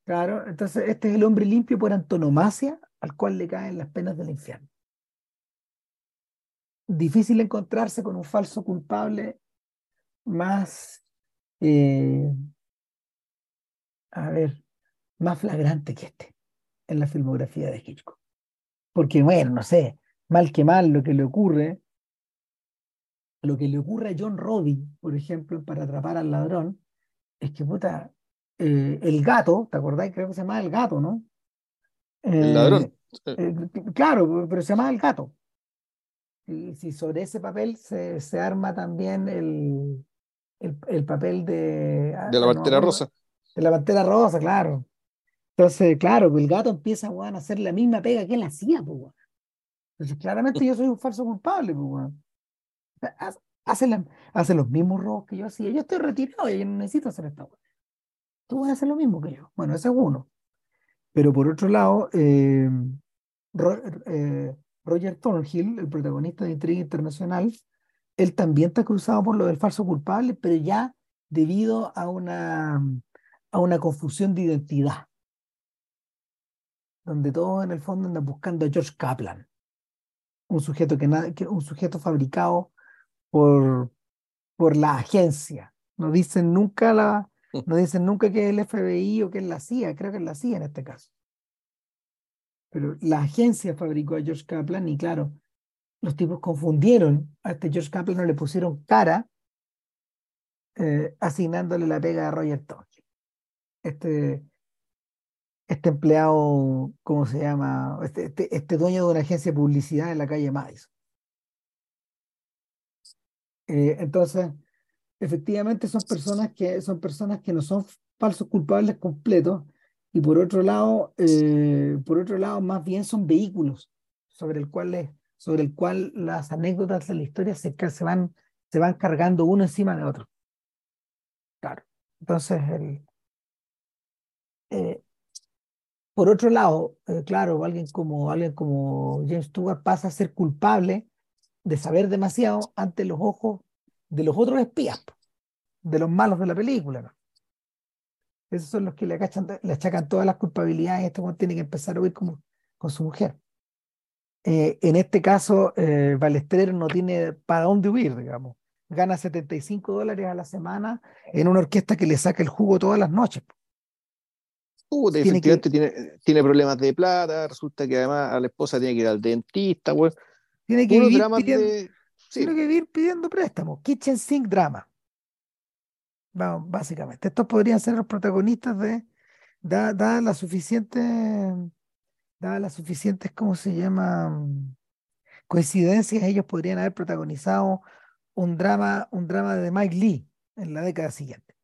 claro, entonces este es el hombre limpio por antonomasia al cual le caen las penas del infierno. Difícil encontrarse con un falso culpable más, eh, a ver, más flagrante que este. en la filmografía de Hitchcock. Porque, bueno, no sé, mal que mal lo que le ocurre, lo que le ocurre a John Robin, por ejemplo, para atrapar al ladrón, es que, puta, eh, el gato, ¿te acordáis? Creo que se llama el gato, ¿no?
el ladrón.
Eh, claro, pero se llama el gato. Y si sobre ese papel se, se arma también el, el, el papel de...
Ah, de la Pantera Rosa.
De la Pantera Rosa, claro. Entonces, claro, el gato empieza a hacer la misma pega que él hacía, pues, Entonces, claramente yo soy un falso culpable, pues, Hace, los mismos robos que yo hacía. Yo estoy retirado y yo no necesito hacer esta Tú vas a hacer lo mismo que yo. Bueno, ese es uno. Pero por otro lado, eh, eh, Roger Thornhill, el protagonista de Intriga Internacional, él también está cruzado por lo del falso culpable, pero ya debido a una, a una confusión de identidad, donde todos en el fondo andan buscando a George Kaplan, un sujeto, que, un sujeto fabricado por, por la agencia. No dicen nunca la, no dicen nunca que es el FBI o que es la CIA, creo que es la CIA en este caso. Pero la agencia fabricó a George Kaplan y claro, los tipos confundieron a este George Kaplan, no le pusieron cara, eh, asignándole la pega a Roger Tolkien. Este, este empleado, ¿cómo se llama? Este, este, este, dueño de una agencia de publicidad en la calle Madison. Eh, entonces, efectivamente son personas que son personas que no son falsos culpables completos y por otro lado, eh, por otro lado, más bien son vehículos sobre el cual sobre el cual las anécdotas de la historia se, se, van, se van cargando uno encima de otro. Claro. Entonces, el, eh, por otro lado, eh, claro, alguien como, alguien como James Stewart pasa a ser culpable de saber demasiado ante los ojos de los otros espías, de los malos de la película. Esos son los que le, acachan, le achacan todas las culpabilidades y este hombre tiene que empezar a huir con su mujer. Eh, en este caso, eh, Balestrero no tiene para dónde huir, digamos. Gana 75 dólares a la semana en una orquesta que le saca el jugo todas las noches.
Uh, tiene tiene, tiene, problemas de plata, resulta que además a la esposa tiene que ir al dentista,
Tiene que, vivir pidiendo, tiene que vivir pidiendo préstamos. Kitchen Sink Drama. Vamos, básicamente. Estos podrían ser los protagonistas de, dadas las suficientes dadas las suficientes, ¿cómo se llama? Coincidencias, ellos podrían haber protagonizado un drama, un drama de Mike Lee en la década siguiente.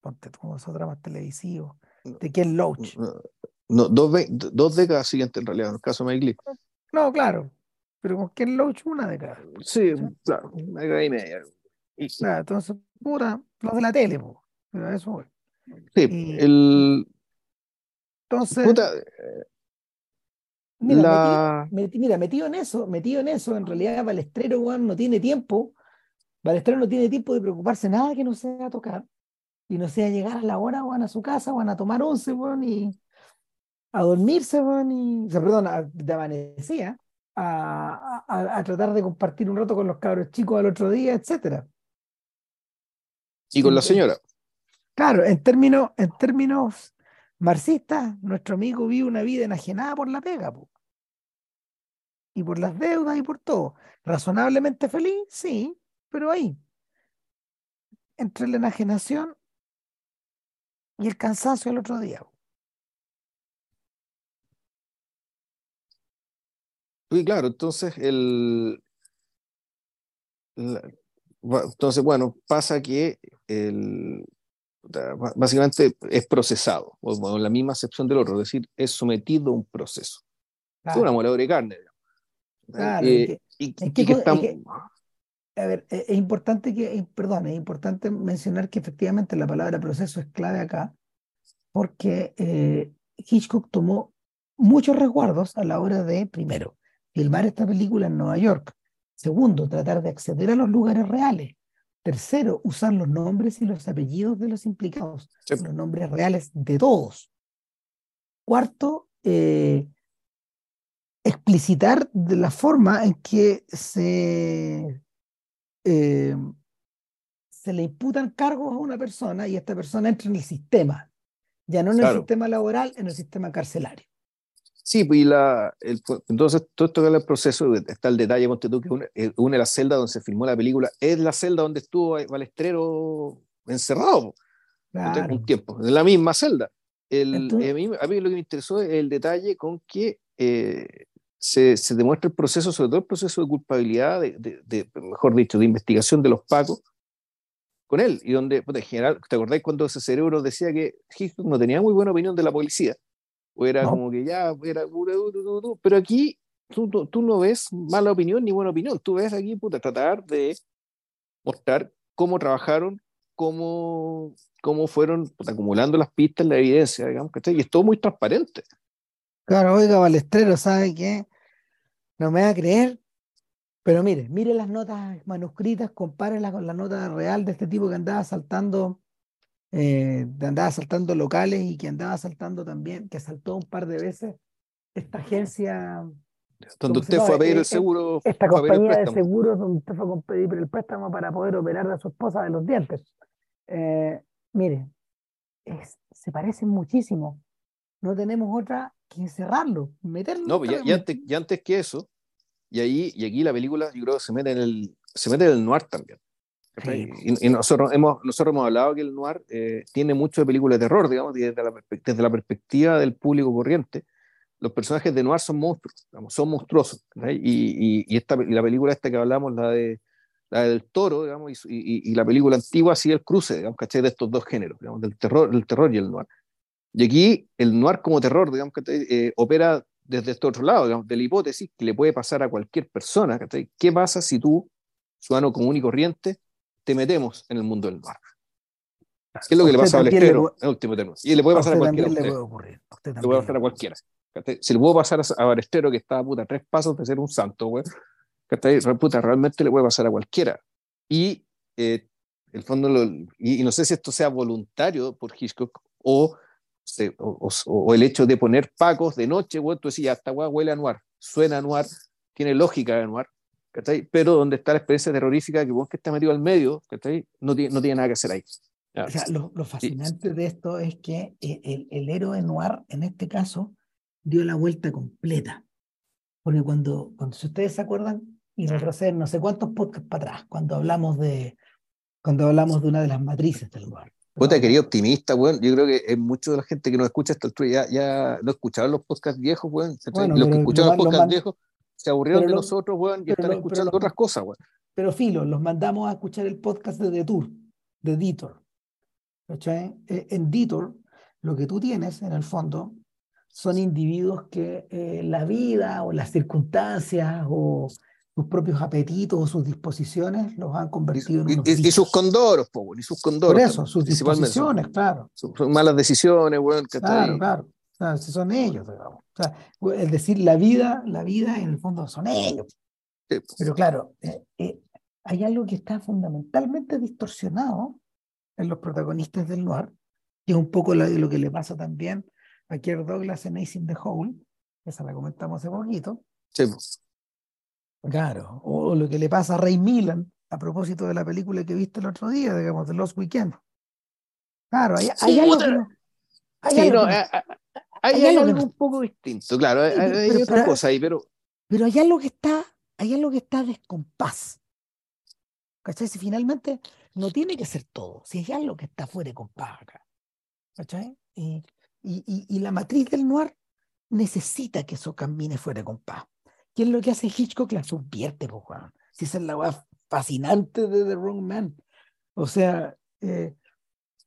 Ponte como esos dramas televisivos de Ken Loach.
No, dos, dos, décadas siguientes en realidad, en el caso de Mike Lee.
No, claro, pero con Ken Loach una década.
Sí, claro, una década y media.
Y, claro, entonces, pura, los de la tele, pero eso
Sí, el,
entonces, mira, metido, en eso, metido en eso, en realidad Balestrero no tiene tiempo, Balestrero no tiene tiempo de preocuparse nada que no sea tocar y no sea llegar a la hora, van a su casa, van a tomar once, bueno, y a dormirse, bueno, y, o sea, perdón, de amanecía, a, a, tratar de compartir un rato con los cabros chicos al otro día, etcétera.
Y con la señora.
Claro, en términos, en términos marxista, nuestro amigo vive una vida enajenada por la pega, y por las deudas y por todo. Razonablemente feliz, sí, pero ahí, entre la enajenación y el cansancio el otro día.
Sí, claro, entonces el, entonces bueno, pasa que el, básicamente es procesado, o, en la misma acepción del otro, es decir, es sometido a un proceso. Es una moledora de carne.
y, a ver, e, es importante que, perdón, es importante mencionar que efectivamente la palabra proceso es clave acá, porque eh, Hitchcock tomó muchos resguardos a la hora de, primero, filmar esta película en Nueva York, segundo, tratar de acceder a los lugares reales, Tercero, usar los nombres y los apellidos de los implicados, los nombres reales de todos. Cuarto, eh, explicitar de la forma en que se, eh, se le imputan cargos a una persona y esta persona entra en el sistema. Ya no en el sistema laboral, en el sistema carcelario.
Sí, pues y la, entonces todo esto que es el proceso, está el detalle, ponte tú, que une, eh, une, la celda donde se filmó la película, es la celda donde estuvo Balestrero encerrado un tiempo, en la misma celda. El, a, mí, a, mí, lo que me interesó es el detalle con que eh, se, se, demuestra el proceso, sobre todo el proceso de culpabilidad, de, de, mejor dicho, de investigación de los pacos con él, y donde, pues, en general, ¿te acordáis cuando ese cerebro decía que Hitchcock no tenía muy buena opinión de la policía? O era como que ya, era pero aquí tú, tú, no ves mala opinión ni buena opinión, tú ves aquí, puta, tratar de mostrar cómo trabajaron, cómo, cómo fueron acumulando las pistas, la evidencia, digamos, Y es todo muy transparente.
Claro, oiga, Balestrero, ¿sabe qué? No me va a creer, pero mire, mire las notas manuscritas, compárelas con la nota real de este tipo que andaba saltando eh, andaba asaltando locales y que andaba asaltando también, que asaltó un par de veces esta agencia.
Donde usted fue a pedir el seguro.
Esta compañía de seguros donde usted fue a pedir el préstamo para poder operar a su esposa de los dientes. Eh, mire, se parecen muchísimo. No tenemos otra que encerrarlo, meterlo.
No, ya, antes, ya antes que eso, y ahí y aquí la película, yo creo que se mete en el, se mete en el noir también. Y, nosotros, hemos, nosotros hemos hablado que el noir eh, tiene mucho de película de terror, digamos, desde la, desde la perspectiva del público corriente. Los personajes de noir son monstruos, digamos, son monstruosos. Y, y, esta, la película esta que hablamos, la, de, la del toro, digamos, y, la película antigua, sigue el cruce, digamos, ¿cachai? De estos dos géneros, digamos, del terror, del terror y el noir. Y aquí el noir como terror, digamos, eh, opera desde este otro lado, digamos, de la hipótesis que le puede pasar a cualquier persona. ¿Qué pasa si tú, ciudadano común y corriente, te metemos en el mundo del noir. ¿Qué es lo que le pasa al estero en último término? Y le puede pasar a, cualquiera. Le puede ocurrir. le puede pasar a cualquiera. Si le puede pasar a Balestero, que está a puta tres pasos de ser un santo, güey, puta, realmente le puede pasar a cualquiera. Y eh, el fondo, y, no sé si esto sea voluntario por Hitchcock o, o, o, el hecho de poner pacos de noche, güey, tú decías, hasta huele a noir, suena a noir, tiene lógica de noir, pero donde está la experiencia terrorífica que vos que está metido al medio, No tiene, no tiene nada que hacer ahí.
O sea, lo, lo fascinante de esto es que el, el, héroe noir, en este caso, dio la vuelta completa. Porque cuando, cuando si ustedes se acuerdan, y retroceden no sé cuántos podcasts para atrás, cuando hablamos de, cuando hablamos de una de las matrices del noir.
Puta, querido optimista, bueno, yo creo que es mucho de la gente que nos escucha hasta ya, ya no escucharon los podcasts viejos, bueno, los que escucharon los podcasts viejos se aburrieron de nosotros, weón, y están escuchando otras cosas, weón.
Pero filo, los mandamos a escuchar el podcast de Detour, de Detour. ¿Cachai? Eh, en Detour, lo que tú tienes, en el fondo, son individuos que eh, la vida o las circunstancias o sus propios apetitos o sus disposiciones los han convertido
en unos y, y, sus condoros, po, y sus condoros.
Por eso, sus disposiciones, claro.
Son, malas decisiones, weón.
Claro, claro. Sea, si son ellos, digamos. O sea, es decir, la vida, la vida en el fondo son ellos. Pero claro, eh, eh, hay algo que está fundamentalmente distorsionado en los protagonistas del noir, y es un poco lo, lo que le pasa también a Kier Douglas en Ace in the Hole, esa la comentamos hace poquito.
Sí.
Claro, o lo que le pasa a Ray Milan a propósito de la película que viste el otro día, digamos, de Lost Weekend. Claro, hay, hay algo que no, hay algo
eh, hay, algo, un poco distinto, claro, hay, otra cosa ahí, pero...
Pero hay algo que está, hay algo que está descompás. ¿Cachai? Si finalmente no tiene que ser todo, si hay algo que está fuera de compás acá. ¿Cachai? Y, y, y, la matriz del noir necesita que eso camine fuera de compás. ¿Qué es lo que hace Hitchcock? La subvierte, pues, Juan. Si esa es la fascinante de The Wrong Man. O sea, eh,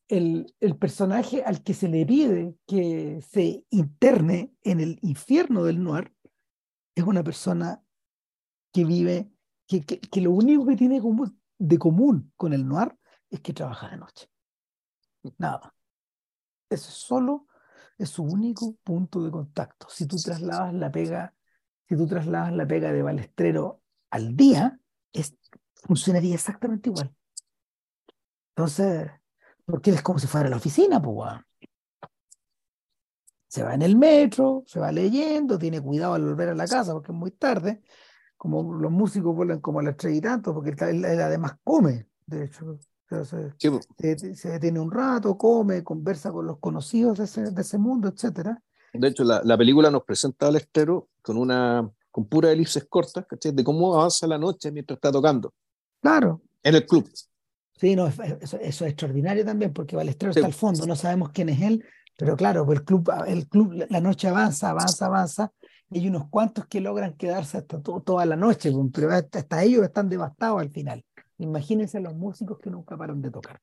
el, el, personaje al que se le pide que se interne en el infierno del noir es una persona que vive, que, que, lo único que tiene de común con el noir es que trabaja de noche. Nada. Eso solo es su único punto de contacto. Si tú trasladas la pega, si tú trasladas la pega de balestrero al día, es, funcionaría exactamente igual. Entonces, porque es como si fuera a la oficina, pues, Se va en el metro, se va leyendo, tiene cuidado al volver a la casa porque es muy tarde. Como los músicos vuelven como a las tres y tanto, porque él, además come, de hecho. se, detiene un rato, come, conversa con los conocidos de ese, de ese mundo, etcétera.
De hecho, la, la, película nos presenta al estero con una con pura elipses cortas, ¿cachai? De cómo avanza la noche mientras está tocando.
Claro.
En el club.
Sí, no, eso, eso es extraordinario también, porque Balestero está al fondo, no sabemos quién es él, pero claro, pues el club, el club, la noche avanza, avanza, avanza, y hay unos cuantos que logran quedarse hasta toda la noche, pues, pero hasta ellos están devastados al final. Imagínense los músicos que nunca paran de tocar.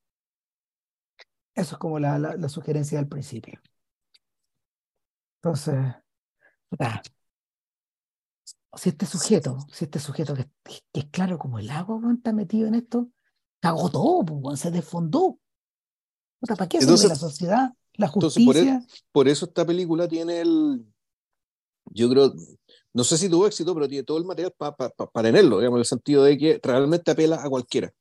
Eso es como la, la, sugerencia del principio. Entonces, si este sujeto, si este sujeto que, es claro como el agua, está metido en esto, cagó todo, pues, se desfondó. ¿Para qué entonces, la sociedad, la justicia?
Por, por, eso esta película tiene el, yo creo, no sé si tuvo éxito, pero tiene todo el material para tenerlo, digamos, en el sentido de que realmente apela a cualquiera,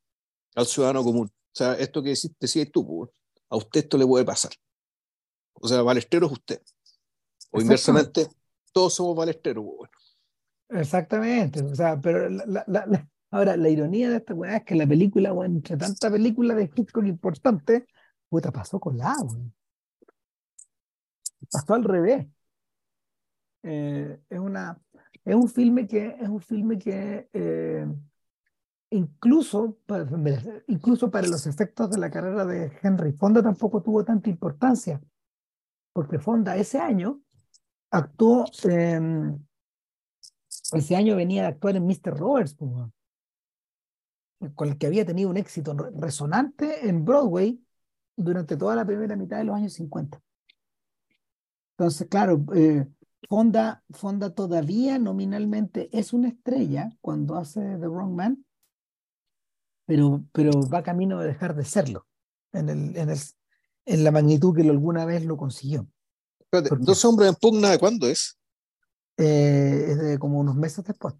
al ciudadano común. O sea, esto que decís, decías tú, pues, a usted esto le puede pasar. O sea, balestero es usted. O inversamente, todos somos balesteros. Pues,
Exactamente. O sea, pero ahora, la ironía de esta weá es que la película, bueno, entre tanta película de Hitchcock importante, puta, pasó con la, Pasó al revés. Eh, es, una, es un filme que, es un filme que eh, incluso, para, incluso para los efectos de la carrera de Henry Fonda tampoco tuvo tanta importancia, porque Fonda ese año actuó, ese año venía de actuar en Mr. Roberts, con el que había tenido un éxito resonante en Broadway durante toda la primera mitad de los años 50. Entonces, claro, eh, Fonda, Fonda todavía nominalmente es una estrella cuando hace The Wrong Man, pero, pero va camino de dejar de serlo en, el, en, el, en la magnitud que alguna vez lo consiguió.
¿Dos hombres en pugna de cuándo es?
Eh, es de como unos meses después.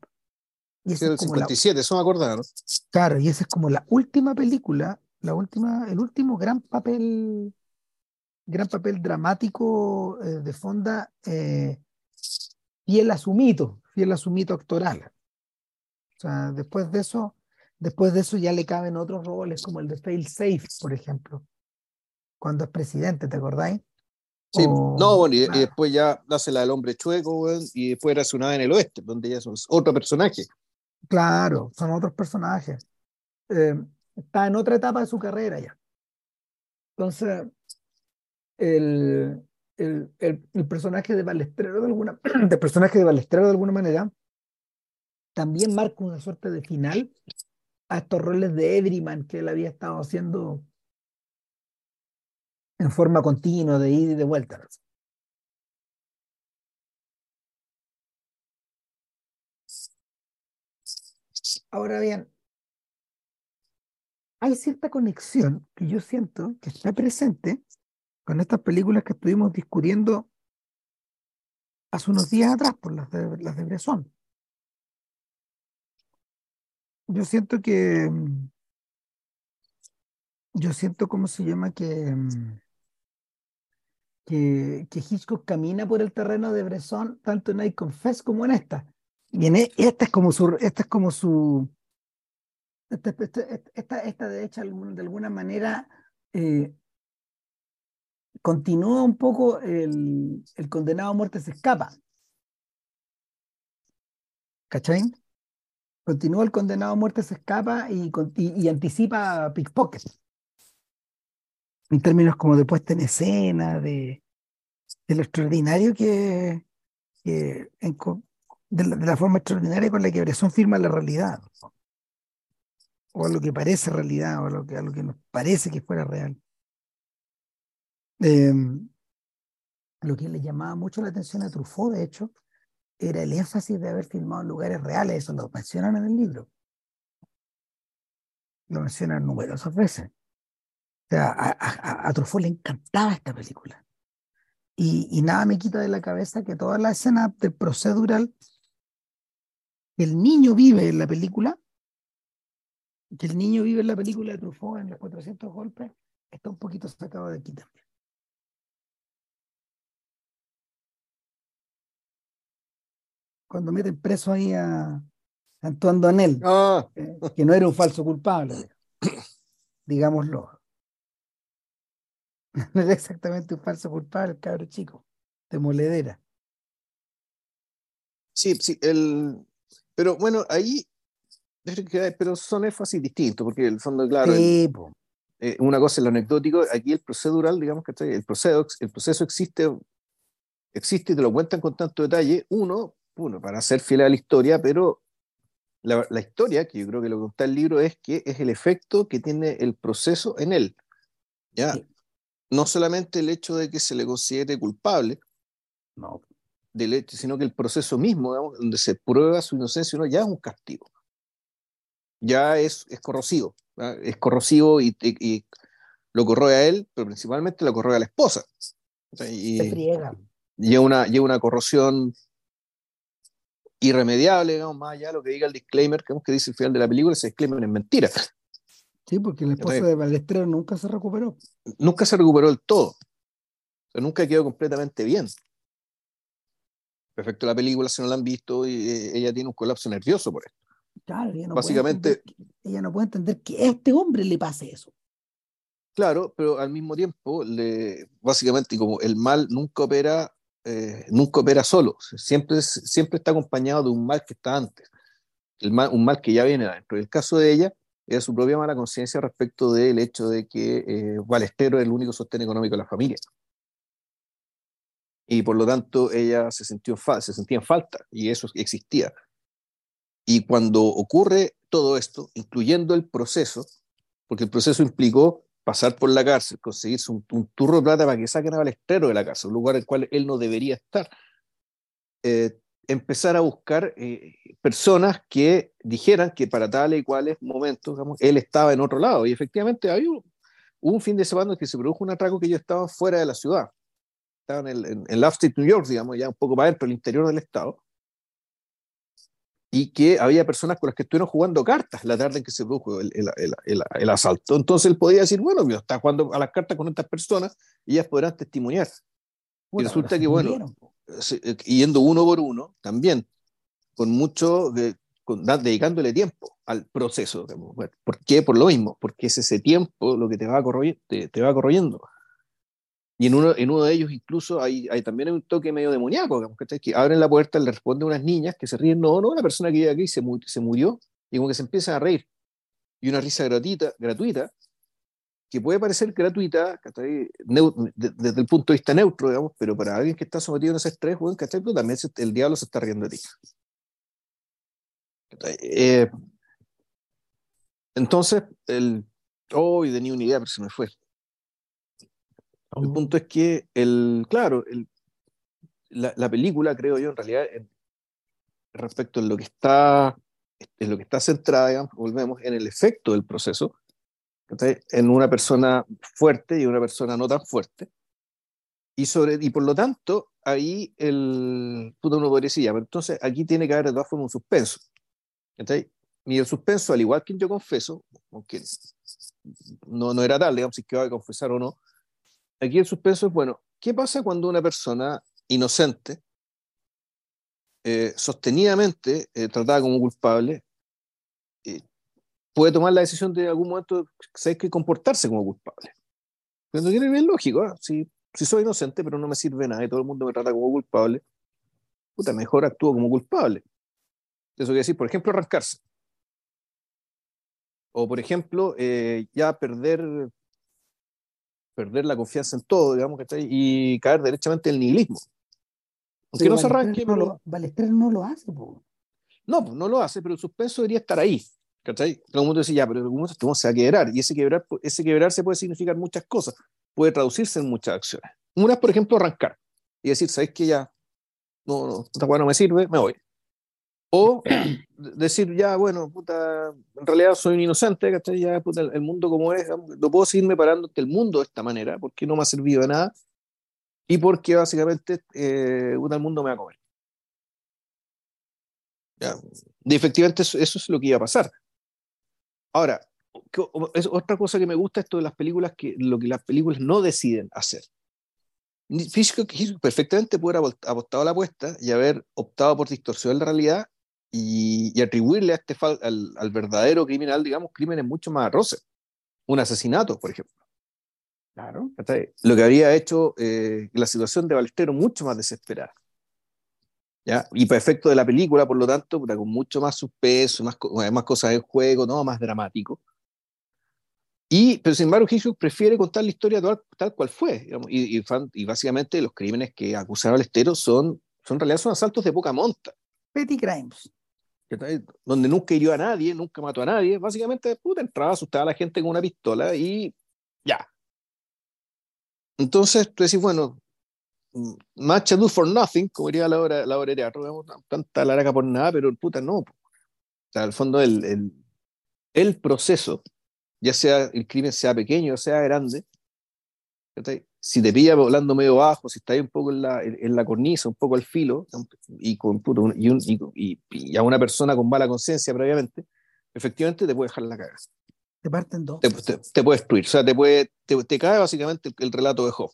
Y es 57, eso me acordaron.
Claro, y esa es como la última película, la última, el último gran papel, gran papel dramático eh, de Fonda eh, fiel a su mito, fiel a su mito actoral. O sea, después de eso, después de eso ya le caben otros roles, como el de Fail Safe, por ejemplo, cuando es presidente, ¿te acordáis?
Sí, no, bueno, y, después ya hace la del hombre chueco, y después era su nave en el oeste, donde ya es otro personaje.
Claro, son otros personajes. Eh, está en otra etapa de su carrera ya. Entonces, el, el, personaje de Balestrero de alguna, personaje de Balestrero de alguna manera también marca una suerte de final a estos roles de Everyman que él había estado haciendo en forma continua de ida y de vuelta. Ahora bien, hay cierta conexión que yo siento que está presente con estas películas que estuvimos discutiendo hace unos días atrás por las de, las de Bresson. Yo siento que yo siento cómo se llama que, que, que Hitchcock camina por el terreno de Bresson tanto en I Confess como en esta. Y esta es como su esta es como su esta, esta, esta, de hecho de alguna manera eh, continúa un poco el, el, condenado a muerte se escapa. ¿Cachai? Continúa el condenado a muerte se escapa y, y, anticipa Pickpocket. En términos como de puesta en escena, de, de lo extraordinario que, que de, la, forma extraordinaria con la que Bresson firma la realidad. O a lo que parece realidad, o lo que, a lo que nos parece que fuera real. Em, lo que le llamaba mucho la atención a Truffaut, de hecho, era el énfasis de haber filmado en lugares reales, eso lo mencionan en el libro. Lo mencionan numerosas veces. O sea, a, a, Truffaut le encantaba esta película. Y, y, nada me quita de la cabeza que toda la escena de procedural el niño vive en la película, que el niño vive en la película de Truffaut en los 400 golpes, está un poquito sacado de aquí también. cuando meten preso ahí a Antoine Donel, ah. que no era un falso culpable. digámoslo. No era exactamente un falso culpable, cabro chico, de moledera.
Sí, sí, el... pero bueno, ahí, pero son énfasis distintos, porque el fondo, claro, el- eh, una cosa es lo anecdótico, aquí el procedural, digamos que el proceso, el proceso existe, existe y te lo cuentan con tanto detalle, uno, uno, para ser fiel a la historia, pero la, la historia, que yo creo que lo que cuenta el libro, es que es el efecto que tiene el proceso en él. ¿ya?
Sí.
No solamente el hecho de que se le considere culpable,
No,
del hecho, sino que el proceso mismo, digamos, donde se prueba su inocencia, no, ya es un castigo. Ya es, es corrosivo. Es corrosivo y, y- y lo corroe a él, pero principalmente lo corroe a la esposa.
Se friega.
lleva una, lleva una corrosión irremediable, digamos, más allá de lo que diga el disclaimer, que, que dice el final de la película, ese disclaimer es mentira.
Sí, porque la esposa de Balestrero nunca se recuperó.
Nunca se recuperó del todo. O sea, nunca quedó completamente bien. Perfecto, la película, si no la han visto, y, eh, ella tiene un colapso nervioso por esto.
Claro, ella no
Básicamente-
puede que, ella no puede entender que a este hombre le pase eso.
Claro, pero al mismo tiempo, le, básicamente, como el mal nunca opera, eh, nunca opera solo, siempre, siempre está acompañado de un mal que está antes, el mal, un mal que ya viene adentro. En el caso de ella, era su propia mala conciencia respecto del hecho de que eh, Balestero es el único sostén económico de la familia. Y por lo tanto, ella se, sintió se sentía en falta, y eso existía. Y cuando ocurre todo esto, incluyendo el proceso, porque el proceso implicó pasar por la cárcel, conseguirse un, un turro de plata para que saquen a Balestrero de la cárcel, un lugar en el cual él no debería estar. Eh, empezar a buscar eh, personas que dijeran que para tales y cuales momentos él estaba en otro lado. Y efectivamente había un, fin de semana en que se produjo un atraco que ellos estaban fuera de la ciudad. Estaban en, en, en el upstate New York, digamos, ya un poco para adentro, el interior del estado. Y que había personas con las que estuvieron jugando cartas la tarde en que se produjo el, el, el, el, asalto. Entonces él podía decir, bueno, yo estaba jugando a las cartas con estas personas y ellas podrán testimoniar.
Puta,
y resulta que, bueno, eh, yendo uno por uno, también, con mucho, de- con- dedicándole tiempo al proceso. Bueno, ¿Por qué? Por lo mismo, porque es ese tiempo lo que te va, corroy- te, te va corroyendo. Y en uno, en uno de ellos incluso hay, también hay un toque medio demoníaco, que abren la puerta, le responden unas niñas que se ríen, no, no, una persona que vive aquí se, se murió, y como que se empiezan a reír. Y una risa gratuita, gratuita que puede parecer gratuita desde el punto de vista neutro, digamos, pero para alguien que está sometido a ese estrés, bueno, también el diablo se está riendo de ti. Eh, entonces, el. Oh, y tenía una idea, pero se me fue. El punto es que, el, claro, el, la, la película, creo yo, en realidad, en- respecto a lo que está, en lo que está centrada, digamos, volvemos en el efecto del proceso, en una persona fuerte y una persona no tan fuerte. Y, sobre, y por lo tanto, ahí el, puta, uno podría decir, ya, pero entonces aquí tiene que haber de todas formas un suspenso. ¿cachai? Y el suspenso, al igual que Yo Confeso, aunque no, no era tal, digamos, si que va a confesar o no, aquí el suspenso es, bueno, ¿qué pasa cuando una persona inocente, eh, sostenidamente eh, tratada como culpable, eh, puede tomar la decisión de en algún momento, ¿sabes que comportarse como culpable? Pero tiene bien lógico, ¿ah? si, soy inocente, pero no me sirve nada y todo el mundo me trata como culpable, puta, mejor actúo como culpable. Eso quiere decir, por ejemplo, arrancarse. O, por ejemplo, ya perder, perder la confianza en todo, digamos, ¿cachai? y caer derechamente en el nihilismo. Aunque
Pero
no se arranque,
no lo- Ballester no lo hace, po.
No, pues no lo hace, pero el suspenso debería estar ahí. ¿Cachai? Todo el mundo dice, ya, pero en algún momento este se va a quebrar. Y ese quebrar, ese quebrarse puede significar muchas cosas. Puede traducirse en muchas acciones. Una es, por ejemplo, arrancar y decir, ¿sabes qué? Ya, no, no, esta no me sirve, me voy. O de- decir, ya, bueno, puta, en realidad soy un inocente, ¿cachai? Ya, puta, el, el mundo como es, no puedo seguirme parando ante el mundo de esta manera, porque no me ha servido de nada y porque básicamente eh, puta, el mundo me va a comer. Ya. Y efectivamente eso, eso es lo que iba a pasar. Ahora, que- es otra cosa que me gusta esto de las películas, que lo que las películas no deciden hacer. Hitchcock perfectamente puede haber apostado a la apuesta y haber optado por distorsionar la realidad y, y atribuirle a este fal- al, al verdadero criminal, digamos, crímenes mucho más atroces, un asesinato, por ejemplo.
Claro.
Lo que habría hecho eh, la situación de Balestero mucho más desesperada. ¿Ya? Y para efecto de la película, por lo tanto, con mucho más suspenso, más, más cosas en juego, ¿no? más dramático. Y, pero sin embargo, Hitchcock prefiere contar la historia tal, cual fue. y, y, básicamente los crímenes que acusaron al estero son, son en realidad son asaltos de poca monta.
Petty crimes.
Donde nunca hirió a nadie, nunca mató a nadie. Básicamente, puta, entraba, asustaba a la gente con una pistola y ya. Entonces, tú decís, bueno, much ado for nothing, como diría la obra, la obra de teatro, tanta larga por nada, pero puta, no. O sea, al fondo, el, el, el proceso ya sea el crimen sea pequeño o sea grande, si te pilla volando medio bajo, si está ahí un poco en la, en la cornisa, un poco al filo, y, con, y, un, y, y, a una persona con mala conciencia previamente, efectivamente te puede dejar la caga.
Te parten dos.
Te, te, puede destruir, o sea, te, puede, te, cae básicamente el, relato de Hoff.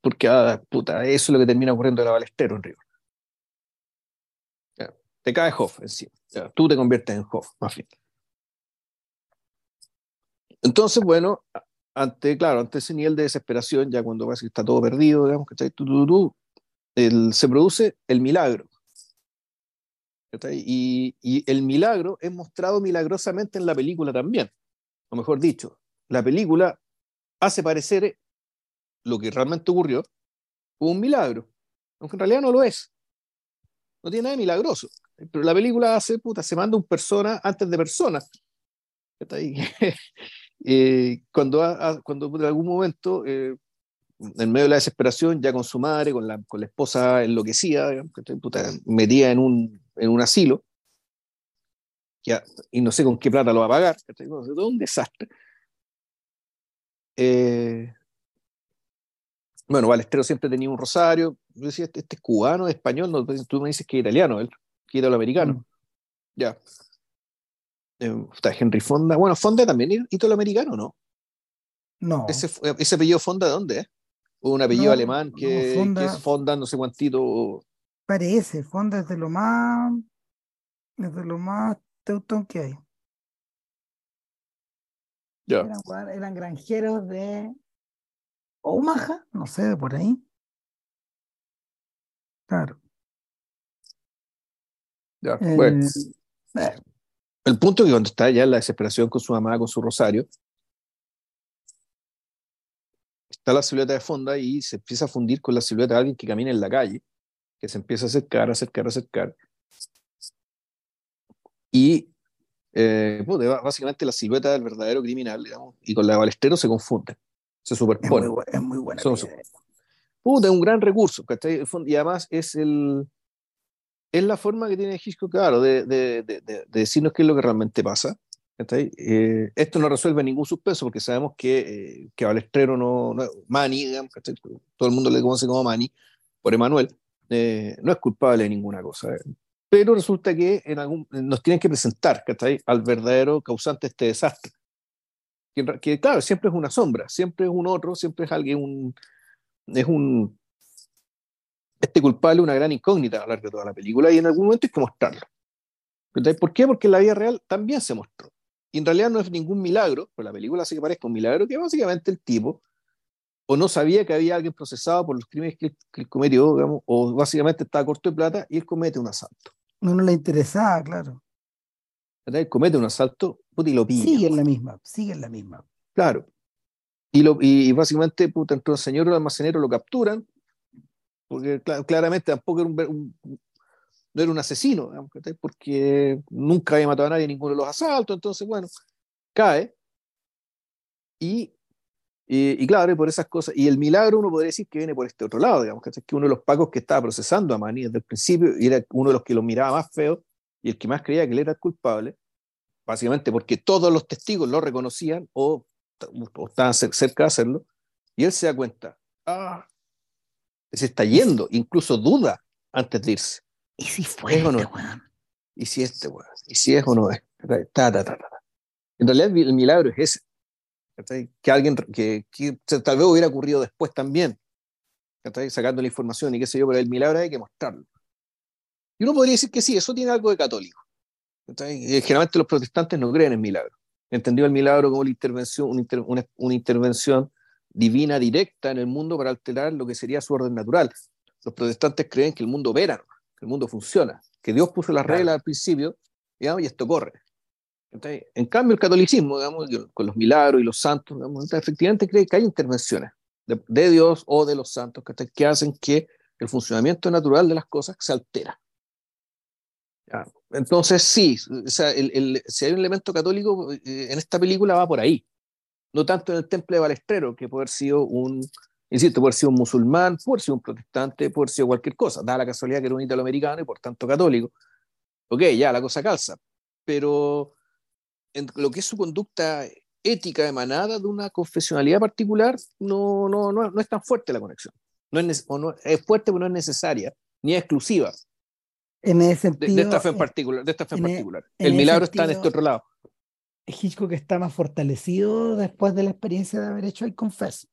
Porque, ah, puta, eso es lo que termina ocurriendo en la Balestero en Río. Te cae Hoff encima. Tú te conviertes en Hoff, más bien. Entonces, bueno, ante, claro, ante ese nivel de desesperación, ya cuando que está todo perdido, digamos, que el, se produce el milagro. Y, y, el milagro es mostrado milagrosamente en la película también. O mejor dicho, la película hace parecer lo que realmente ocurrió un milagro, aunque en realidad no lo es. No tiene nada de milagroso. Pero la película hace, puta, se manda un persona antes de persona. Eh, cuando, cuando en algún momento, eh, en medio de la desesperación, ya con su madre, con la, con la esposa enloquecida, digamos, metida en un, en un asilo, ya, y no sé con qué plata lo va a pagar, todo un desastre. Eh, bueno, Balestero siempre tenía un rosario. Yo decía, este, este es cubano, español, no, tú me dices que es italiano, él, que era americano. Mm. Ya. Eh, Henry Fonda. Bueno, Fonda también italoamericano, ¿no?
No.
¿Ese, ese apellido Fonda de dónde un apellido alemán que, es Fonda, no sé cuántito?
Parece, Fonda es de lo más. Es de lo más teutón que hay.
Ya.
Eran, granjeros de Omaha, no sé, de por ahí. Claro.
Ya. Eh, el punto es que cuando está ya en la desesperación con su mamá, con su rosario, está la silueta de Fonda y se empieza a fundir con la silueta de alguien que camina en la calle, que se empieza a acercar, acercar, acercar. Y eh, básicamente la silueta del verdadero criminal, digamos, y con la de Balestero se confunde, se superpone.
Es muy, buena.
puta, es un gran recurso, Y además es el, es la forma que tiene Hitchcock, claro, de, de, de, decirnos qué es lo que realmente pasa. Eh, esto no resuelve ningún suspenso porque sabemos que, eh, que Balestrero no, no Manny, todo el mundo le conoce como Manny, por Emanuel, eh, no es culpable de ninguna cosa. Pero resulta que en algún, nos tienen que presentar al verdadero causante de este desastre. Que, que, claro, siempre es una sombra, siempre es un otro, siempre es alguien, un, es un, este culpable una gran incógnita a lo largo de toda la película y en algún momento hay que mostrarlo. ¿Por qué? Porque en la vida real también se mostró. Y en realidad no es ningún milagro, pero la película hace que parezca un milagro, que básicamente el tipo o no sabía que había alguien procesado por los crímenes que, él cometió, digamos, o básicamente estaba corto de plata y él comete un asalto.
No, no le interesaba, claro.
Él comete un asalto y lo pilla.
Sigue en la misma, sigue en la misma.
Claro. Y, lo, y, básicamente, puta, entre el señor y el almacenero lo capturan, porque claramente tampoco era un, no era un asesino, porque nunca había matado a nadie en ninguno de los asaltos, entonces, bueno, cae. Y, y, claro, por esas cosas, y el milagro uno podría decir que viene por este otro lado, digamos, que uno de los pacos que estaba procesando a Manny desde el principio, era uno de los que lo miraba más feo, y el que más creía que él era el culpable, básicamente porque todos los testigos lo reconocían o, o estaban cerca de hacerlo, y él se da cuenta, ah, se está yendo, incluso duda antes de irse.
¿Y si fue o no este
¿Y si este weón? ¿Y si es o no es? en realidad el milagro es ese. Que alguien, que, tal vez hubiera ocurrido después también, sacando la información y qué sé yo, pero el milagro hay que mostrarlo. Y uno podría decir que sí, eso tiene algo de católico. Generalmente los protestantes no creen en milagros. entendió el milagro como la intervención, una, intervención divina directa en el mundo para alterar lo que sería su orden natural. Los protestantes creen que el mundo opera, que el mundo funciona, que Dios puso las reglas al principio digamos, y esto corre. en cambio, el catolicismo, digamos, con los milagros y los santos, efectivamente cree que hay intervenciones de, Dios o de los santos que hacen que el funcionamiento natural de las cosas se altera. Entonces, sí, si hay un elemento católico eh, en esta película va por ahí. No tanto en el temple de Balestrero, que puede haber sido un, insisto, puede haber sido un musulmán, puede haber sido un protestante, puede haber sido cualquier cosa. Da la casualidad que era un italoamericano y por tanto católico. Ok, ya, la cosa calza. Pero en lo que es su conducta ética emanada de una confesionalidad particular, no, no, no, no es tan fuerte la conexión. No es, o no, es fuerte, pero no es necesaria, ni es exclusiva.
En ese sentido,
de, esta fe en particular. De esta fe en e, particular. el milagro está en este otro lado.
Hitchcock está más fortalecido después de la experiencia de haber hecho el Confess.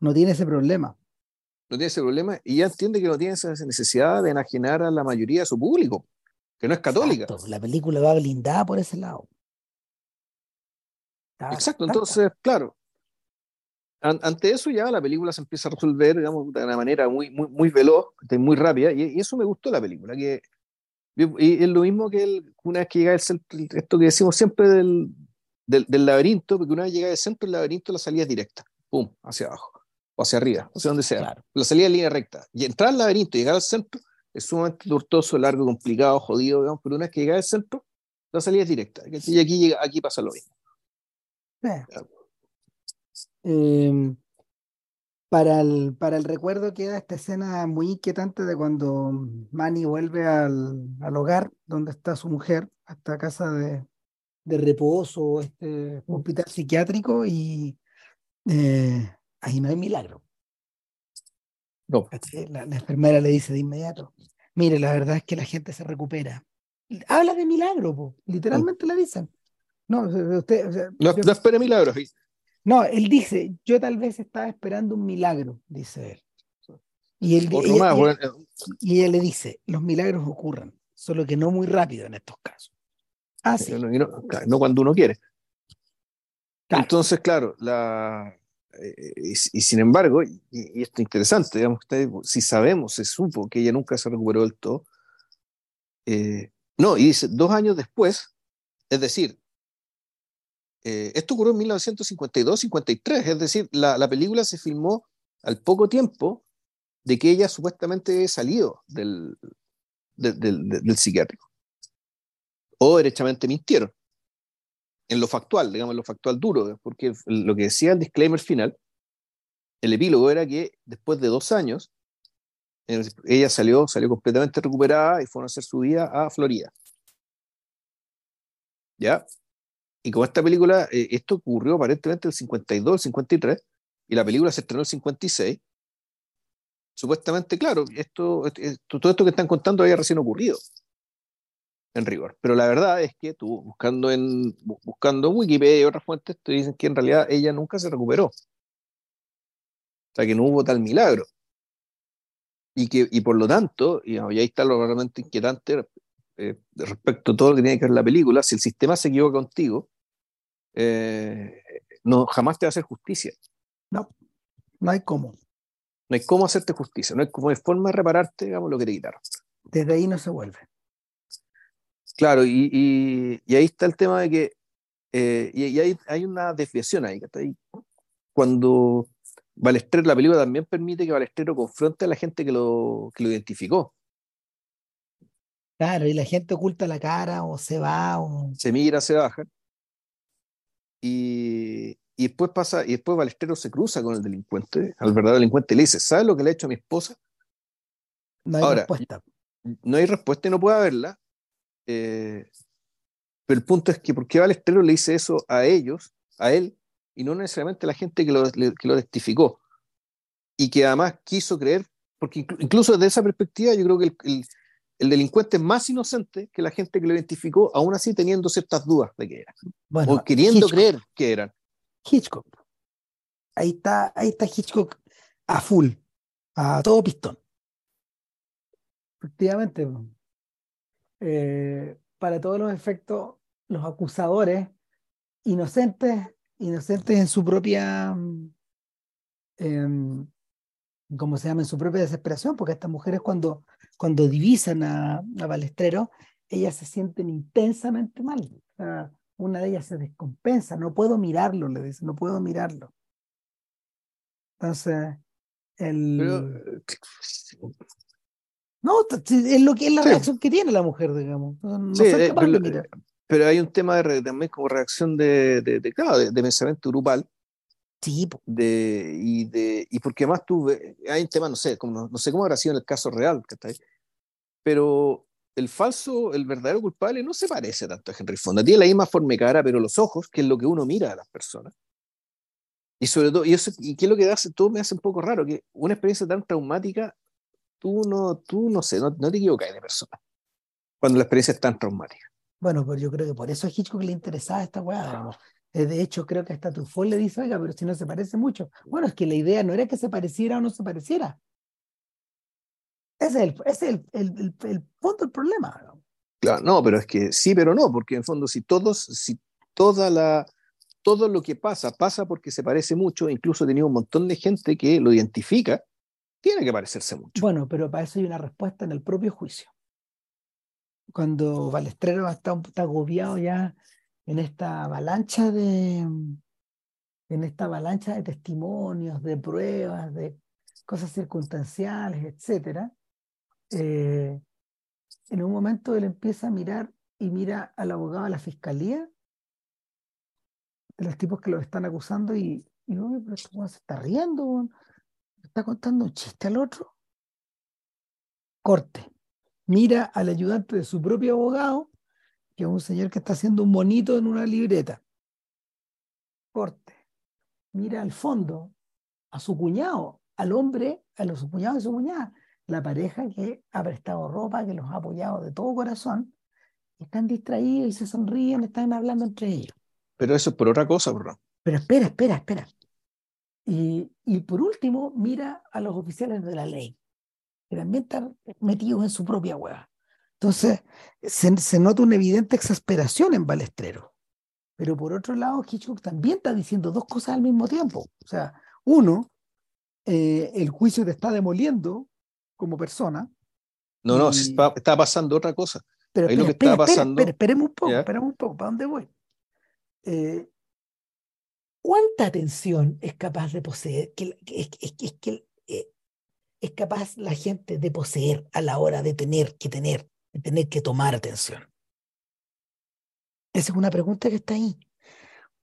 No tiene ese problema.
No tiene ese problema y ya entiende que no tiene esa necesidad de enajenar a la mayoría de su público, que no es católica.
La película va blindada por ese lado.
Exacto, entonces, claro, ante eso ya la película se empieza a resolver, digamos, de una manera muy, muy, muy veloz, muy rápida, y, eso me gustó la película, que y es lo mismo que el, una vez que llega el esto que decimos siempre del, del, laberinto, porque una vez llega al centro del laberinto la salida es directa, pum, hacia abajo, o hacia arriba, sea, donde sea. La salida es línea recta. Y entrar al laberinto y llegar al centro es sumamente tortuoso, largo, complicado, jodido, digamos, pero una vez que llega al centro, la salida es directa. Y aquí, aquí pasa lo mismo.
Para, el, para el recuerdo queda esta escena muy inquietante de cuando Manny vuelve al, al hogar donde está su mujer, a esta casa de, de reposo, este hospital psiquiátrico, y eh, ahí no hay milagro.
No.
La, la, enfermera le dice de inmediato, mire, la verdad es que la gente se recupera. Habla de milagro, literalmente le dicen. No, usted,
no, no espere milagros.
No, él dice, yo tal vez estaba esperando un milagro, dice él. Y él, y, él le dice, los milagros ocurren, solo que no muy rápido en estos casos.
Ah, no, cuando uno quiere. Entonces, claro, la, eh, y, sin embargo, y, esto es interesante, digamos, si sabemos, se supo que ella nunca se recuperó del todo, eh, no, y dice, dos años después, es decir, eh, esto ocurrió en 1952-53, es decir, la, película se filmó al poco tiempo de que ella supuestamente salido del, del, psiquiátrico. O derechamente mintieron. En lo factual, digamos, en lo factual duro, porque lo que decía el disclaimer final, el epílogo era que después de dos años, ella salió, salió completamente recuperada y fueron a hacer su vida a Florida. ¿Ya? Y con esta película, eh, esto ocurrió aparentemente el 52, el 53, y la película se estrenó el 56. Supuestamente, claro, esto, todo esto que están contando había recién ocurrido en rigor. Pero la verdad es que tú, buscando en buscando Wikipedia y otras fuentes, te dicen que en realidad ella nunca se recuperó. O sea, que no hubo tal milagro. Y, que, y por lo tanto, y ahí está lo realmente inquietante, eh, respecto a todo lo que tiene que ver la película, si el sistema se equivoca contigo, eh, no, jamás te va a hacer justicia.
No, no hay cómo.
No hay cómo hacerte justicia, no hay, como, forma de repararte, digamos, lo que te quitaron.
Desde ahí no se vuelve.
Claro, y, y, ahí está el tema de que, eh, y, hay, hay, una desviación ahí, ahí. Cuando Balestrero, la película también permite que Balestrero confronte a la gente que lo, que lo identificó.
Claro, y la gente oculta la cara o se va o...
Se mira, se baja. Y, y después pasa, y después Balestero se cruza con el delincuente, al verdadero delincuente, le dice, ¿sabes lo que le ha hecho a mi esposa?
No hay respuesta.
No hay respuesta y no puede haberla. Eh, pero el punto es que, ¿por qué Balestero le dice eso a ellos, a él, y no necesariamente a la gente que lo, que lo testificó? Y que además quiso creer, porque incluso desde esa perspectiva yo creo que el, el delincuente es más inocente que la gente que lo identificó, aún así teniendo ciertas dudas de que era. o queriendo creer que eran.
Hitchcock. Ahí está, ahí está Hitchcock a full, a todo pistón. Efectivamente. Eh, para todos los efectos, los acusadores inocentes, inocentes en su propia, eh, ¿cómo se llama? En su propia desesperación, porque estas mujeres cuando, cuando divisan a, a Balestrero, ellas se sienten intensamente mal. Sea, una de ellas se descompensa, no puedo mirarlo, le dice, no puedo mirarlo. Entonces, el... No, es lo que es la reacción que tiene la mujer, digamos. No sí,
eh, pero, pero, hay un tema de, también como reacción de, de, de claro, de, pensamiento grupal.
Sí.
De, y, de, y porque más tú, hay un tema, no sé, como, no sé cómo habrá sido en el caso real, pero el falso, el verdadero culpable no se parece tanto a Henry Fonda. Tiene la misma forma de cara, pero los ojos, que es lo que uno mira a las personas. Y sobre todo, y, eso, y qué es lo que hace, todo me hace un poco raro, que una experiencia tan traumática tú no, tú no sé, no, te equivocas de persona. Cuando la experiencia es tan traumática.
Bueno, pues yo creo que por eso a Hitchcock le interesaba esta weá. Eh, de hecho, creo que hasta Truffaut le dice, oiga, pero si no se parece mucho. Bueno, es que la idea no era que se pareciera o no se pareciera. Ese es el, ese es el, el, el, fondo del problema.
Claro, no, pero es que sí, pero no, porque en fondo si todos, si toda la, todo lo que pasa pasa porque se parece mucho, incluso tenido un montón de gente que lo identifica, tiene que parecerse mucho.
Bueno, pero para eso hay una respuesta en el propio juicio. Cuando Balestrero está, está agobiado ya en esta avalancha de en esta avalancha de testimonios, de pruebas, de cosas circunstanciales, etcétera, eh, en un momento él empieza a mirar y mira al abogado de la fiscalía, de los tipos que lo están acusando, y, y pero este se está riendo, está contando un chiste al otro. Corte. Mira al ayudante de su propio abogado, que es un señor que está haciendo un monito en una libreta. Corte. Mira al fondo, a su cuñado, al hombre, a los cuñados de su cuñada, la pareja que ha prestado ropa, que los ha apoyado de todo corazón, están distraídos y se sonríen, están hablando entre ellos.
Pero eso es por otra cosa, bro.
Pero espera, espera, espera. Y, y, por último, mira a los oficiales de la ley, que también están metidos en su propia hueá. Entonces, se, se, nota una evidente exasperación en Balestrero. Pero por otro lado, Hitchcock también está diciendo dos cosas al mismo tiempo. O sea, uno, eh, el juicio te está demoliendo como persona.
No, no, está, pasando otra cosa.
Pero Ahí lo que está pasando. esperemos un poco, esperemos un poco, ¿para dónde voy? Eh, ¿Cuánta atención es capaz de poseer? Que, es, que eh, es capaz la gente de poseer a la hora de tener que tener, de tener que tomar atención. Esa es una pregunta que está ahí.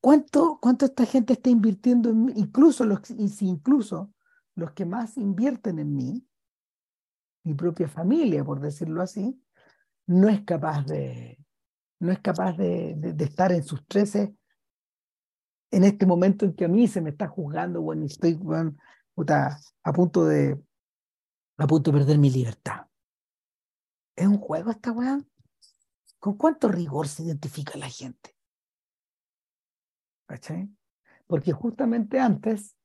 ¿Cuánto, cuánto esta gente está invirtiendo en mí? Incluso los, incluso los que más invierten en mí, mi propia familia, por decirlo así, no es capaz de, no es capaz de, de estar en sus trece en este momento en que a mí se me está juzgando, bueno, estoy a punto de a punto de perder mi libertad. ¿Es un juego esta weá? ¿Con cuánto rigor se identifica la gente? Porque justamente antes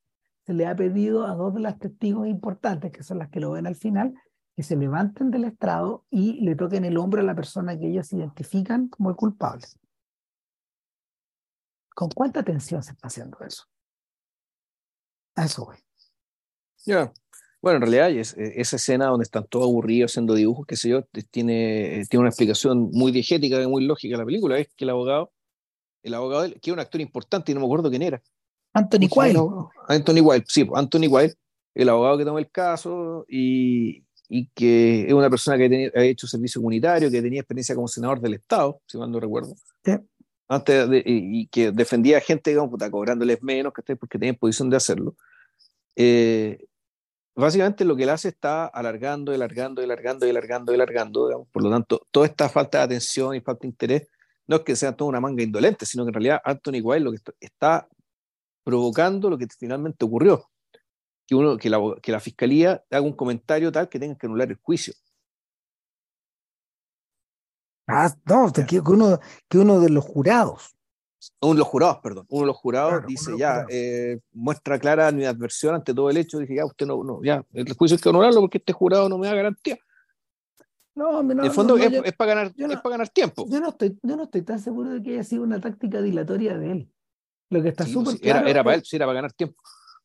se le ha pedido a dos de las testigos importantes, que son las que lo ven al final, que se levanten del estrado y le toquen el hombro a la persona que ellos identifican como el culpable. ¿Con cuánta atención se está haciendo eso? A eso güey.
Ya. Bueno, en realidad es, eh, esa escena donde están todos aburridos haciendo dibujos, qué sé yo, tiene, eh, tiene una explicación muy diegética y muy lógica de la película. Es que el abogado, el abogado, que es un actor importante y no me acuerdo quién era.
Anthony Wilde.
Anthony Wilde, sí, Anthony Wilde, el abogado que toma el caso y, y que es una persona que ha hecho servicio comunitario, que tenía experiencia como senador del Estado, si mal no recuerdo. Sí antes y, que defendía a gente, digamos, puta, cobrándoles menos, que porque tenían posición de hacerlo. Eh, básicamente lo que él hace está alargando, alargando, alargando, alargando, alargando, digamos. por lo tanto, toda esta falta de atención y falta de interés no es que sea toda una manga indolente, sino que en realidad Anthony Wilde lo que está provocando lo que finalmente ocurrió, que, uno, que, la, que la fiscalía haga un comentario tal que tenga que anular el juicio.
Ah, no, que uno, que uno de los jurados.
Uno de los jurados, perdón. Uno de los jurados dice ya, eh, muestra clara mi adversión ante todo el hecho. Dije, ya, usted no, no, ya, el juicio es que honorarlo porque este jurado no me da garantía.
No, no,
en el fondo
no,
es,
yo,
es para ganar, es para ganar tiempo.
yo no estoy, yo no estoy tan seguro de que haya sido una táctica dilatoria de él. Lo que está
Sí,
súper
pues, era,
claro
era para él, sí, era para ganar tiempo.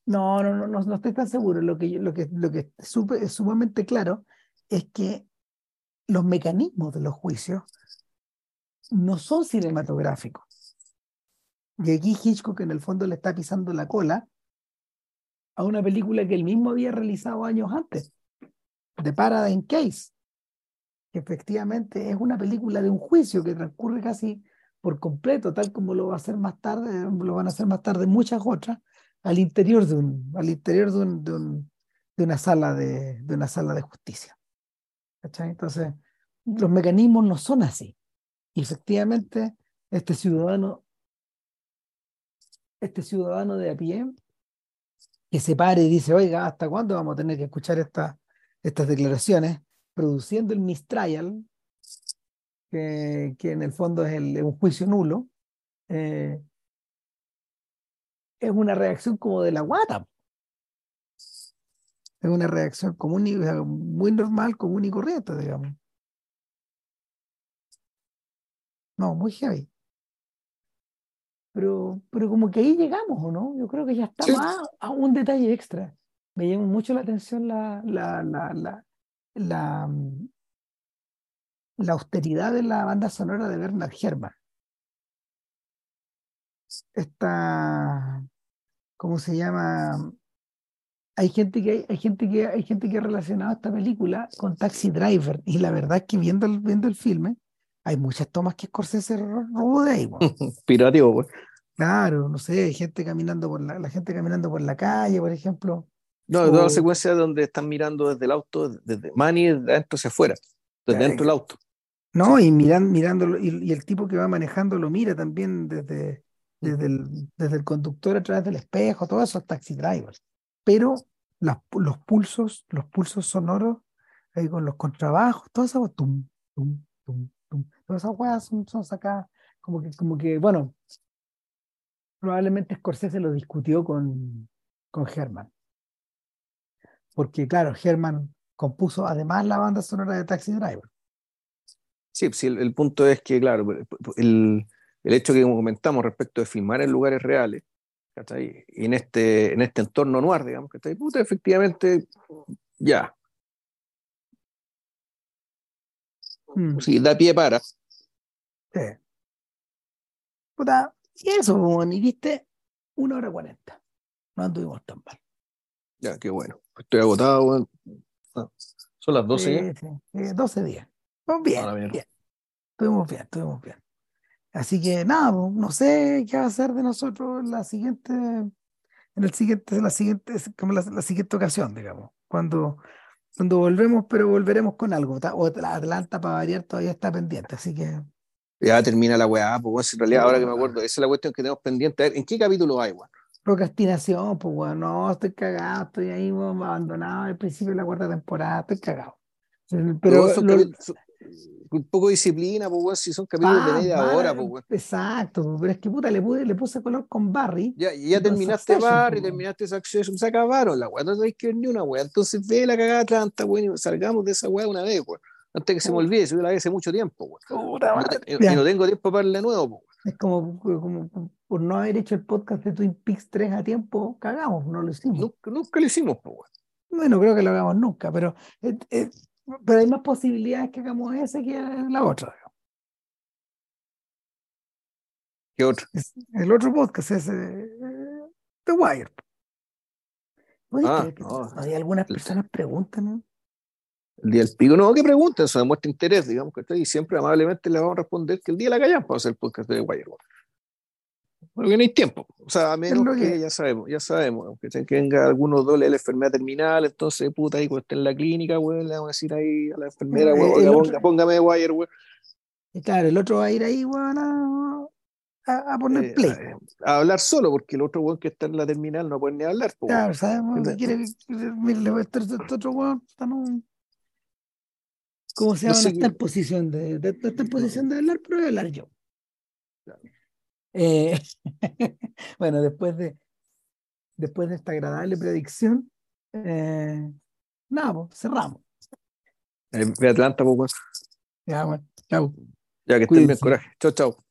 No, no, no, no, no estoy tan seguro. Lo que, lo que, lo que es sumamente claro es que los mecanismos de los juicios no son cinematográficos. Y aquí Hitchcock en el fondo le está pisando la cola a una película que él mismo había realizado años antes, The Paradise Case, que efectivamente es una película de un juicio que transcurre casi por completo, tal como lo va a hacer más tarde, lo van a hacer más tarde muchas otras, al interior de un, al interior de, un, de, un- de una sala de, de una sala de justicia. Entonces, los mecanismos no son así. Y efectivamente, este ciudadano, este ciudadano de a pie, que se pare y dice, oiga, ¿hasta cuándo vamos a tener que escuchar esta- estas declaraciones? Produciendo el mistrial, que, que en el fondo es el- un juicio nulo, eh, es una reacción como de la guata. Es una reacción común y, muy normal, común y corriente, digamos. No, muy heavy. Pero, pero como que ahí llegamos, ¿o no? Yo creo que ya estamos
Sí.
a, a un detalle extra. Me llama mucho la atención la, la, la, la, la, mm, la austeridad de la banda sonora de Bernard Herrmann. Esta, ¿cómo se llama? Hay gente que hay gente que hay gente que ha relacionado esta película con Taxi Driver y la verdad es que viendo el, viendo el filme hay muchas tomas que Scorsese ro- robó de ahí.
Pirateo, pues.
Claro, no sé, hay gente caminando por la, la gente caminando por la calle, por ejemplo.
No, toda la
o-
secuencia donde están mirando desde el auto, desde Manny desde adentro hacia afuera, desde dentro del auto.
No, y miran, mirándolo, y, y el tipo que va manejando lo mira también desde, desde, el, desde el conductor a través del espejo, todo eso es taxi driver. Pero las los pulsos, los pulsos sonoros, ahí con los contrabajos, todas esas tum, tum, tum, tum, todas esas weas son, son sacadas, como que, como que, bueno, probablemente Scorsese lo discutió con, con Herman. Porque, claro, Herman compuso además la banda sonora de Taxi Driver.
Sí, sí, el, el punto es que, claro, el, el hecho que comentamos respecto de filmar en lugares reales, ¿cachai? Y en este, en este entorno noir, digamos, que puta, efectivamente, ya,
Mm.
sí, da pie para.
Sí. Puta, y eso, weón, y viste, una hora cuarenta. No anduvimos tan mal.
Ya, qué bueno. Estoy agotado, weón. Ah, Son las 12 ya.
Sí, sí, sí, 12 días. Pues bien, bien. Estuvimos bien, estuvimos bien. Así que nada, no sé qué va a hacer de nosotros en la siguiente, en el siguiente, la siguiente, como la, la siguiente ocasión, digamos. Cuando, cuando volvemos, pero volveremos con algo. O la Atlanta para variar todavía está pendiente, así que
Ya termina la weá, pues, weón, en realidad, ahora que me acuerdo, esa es la cuestión que tenemos pendiente. A ver, ¿en qué capítulo hay, weón?
procrastinación, pues bueno, no, estoy cagado, estoy ahí weón, abandonado al principio de la cuarta temporada, estoy cagado. Pero
Pero son
lo-
capítulos- son- un poco de disciplina, pues, weón, si son capítulos de
Ah,
media
vale,
hora, pues.
Exacto, pero es que puta, le, pude, le puse color con Barry.
Ya, y ya terminaste
Succession,
Bar y
po, weón.
terminaste Succession, se acabaron la weá, no tenéis que ver ni una weá. Entonces ve la cagada Atlanta, weón, y salgamos de esa weá una vez, weón. Antes que se me olvide, yo la vi hace mucho tiempo, weón.
Puta
Y no, tengo tiempo para verle de nuevo, weón.
Es como, como por no haber hecho el podcast de Twin Peaks 3 a tiempo, cagamos, no lo hicimos.
Nunca, nunca lo hicimos, weón.
Bueno, creo que lo hagamos nunca, pero, eh, eh, pero hay más posibilidades que hagamos ese que la otra.
¿Qué otro?
Es- El otro podcast es eh, The Wire. ¿Puedes
Ah,
creer que
no.
todavía algunas personas preguntan?
El día del pico, no, que pregunten, eso demuestra interés, digamos, que y siempre amablemente le vamos a responder que el día de la callan para hacer el podcast de The Wire. Porque no hay tiempo, o sea, a menos que,
que-
ya sabemos, ya sabemos, aunque que venga algunos doble de la enfermedad terminal, entonces, puta, ahí cuando esté en la clínica, weón, le vamos a decir ahí a la enfermera,
Eh,
weón,
el otro-
póngame The Wire, weón.
Y claro, el otro va a ir ahí, weón, a, a- a poner
eh,
play.
a, a hablar solo, porque el otro weón que está en la terminal no puede ni hablar.
Claro, sabemos que quiere. Mire, le voy a estar este otro weón. está no- ¿Cómo se llama? No
sé
está en posición de, de- en posición de hablar, pero voy a hablar yo.
Claro.
Eh, bueno, después de, después de esta agradable predicción, eh, nada, pues, cerramos.
Ve Atlanta, pues.
Ya, bueno, chao.
Ya que estén bien, coraje. Chao, chao.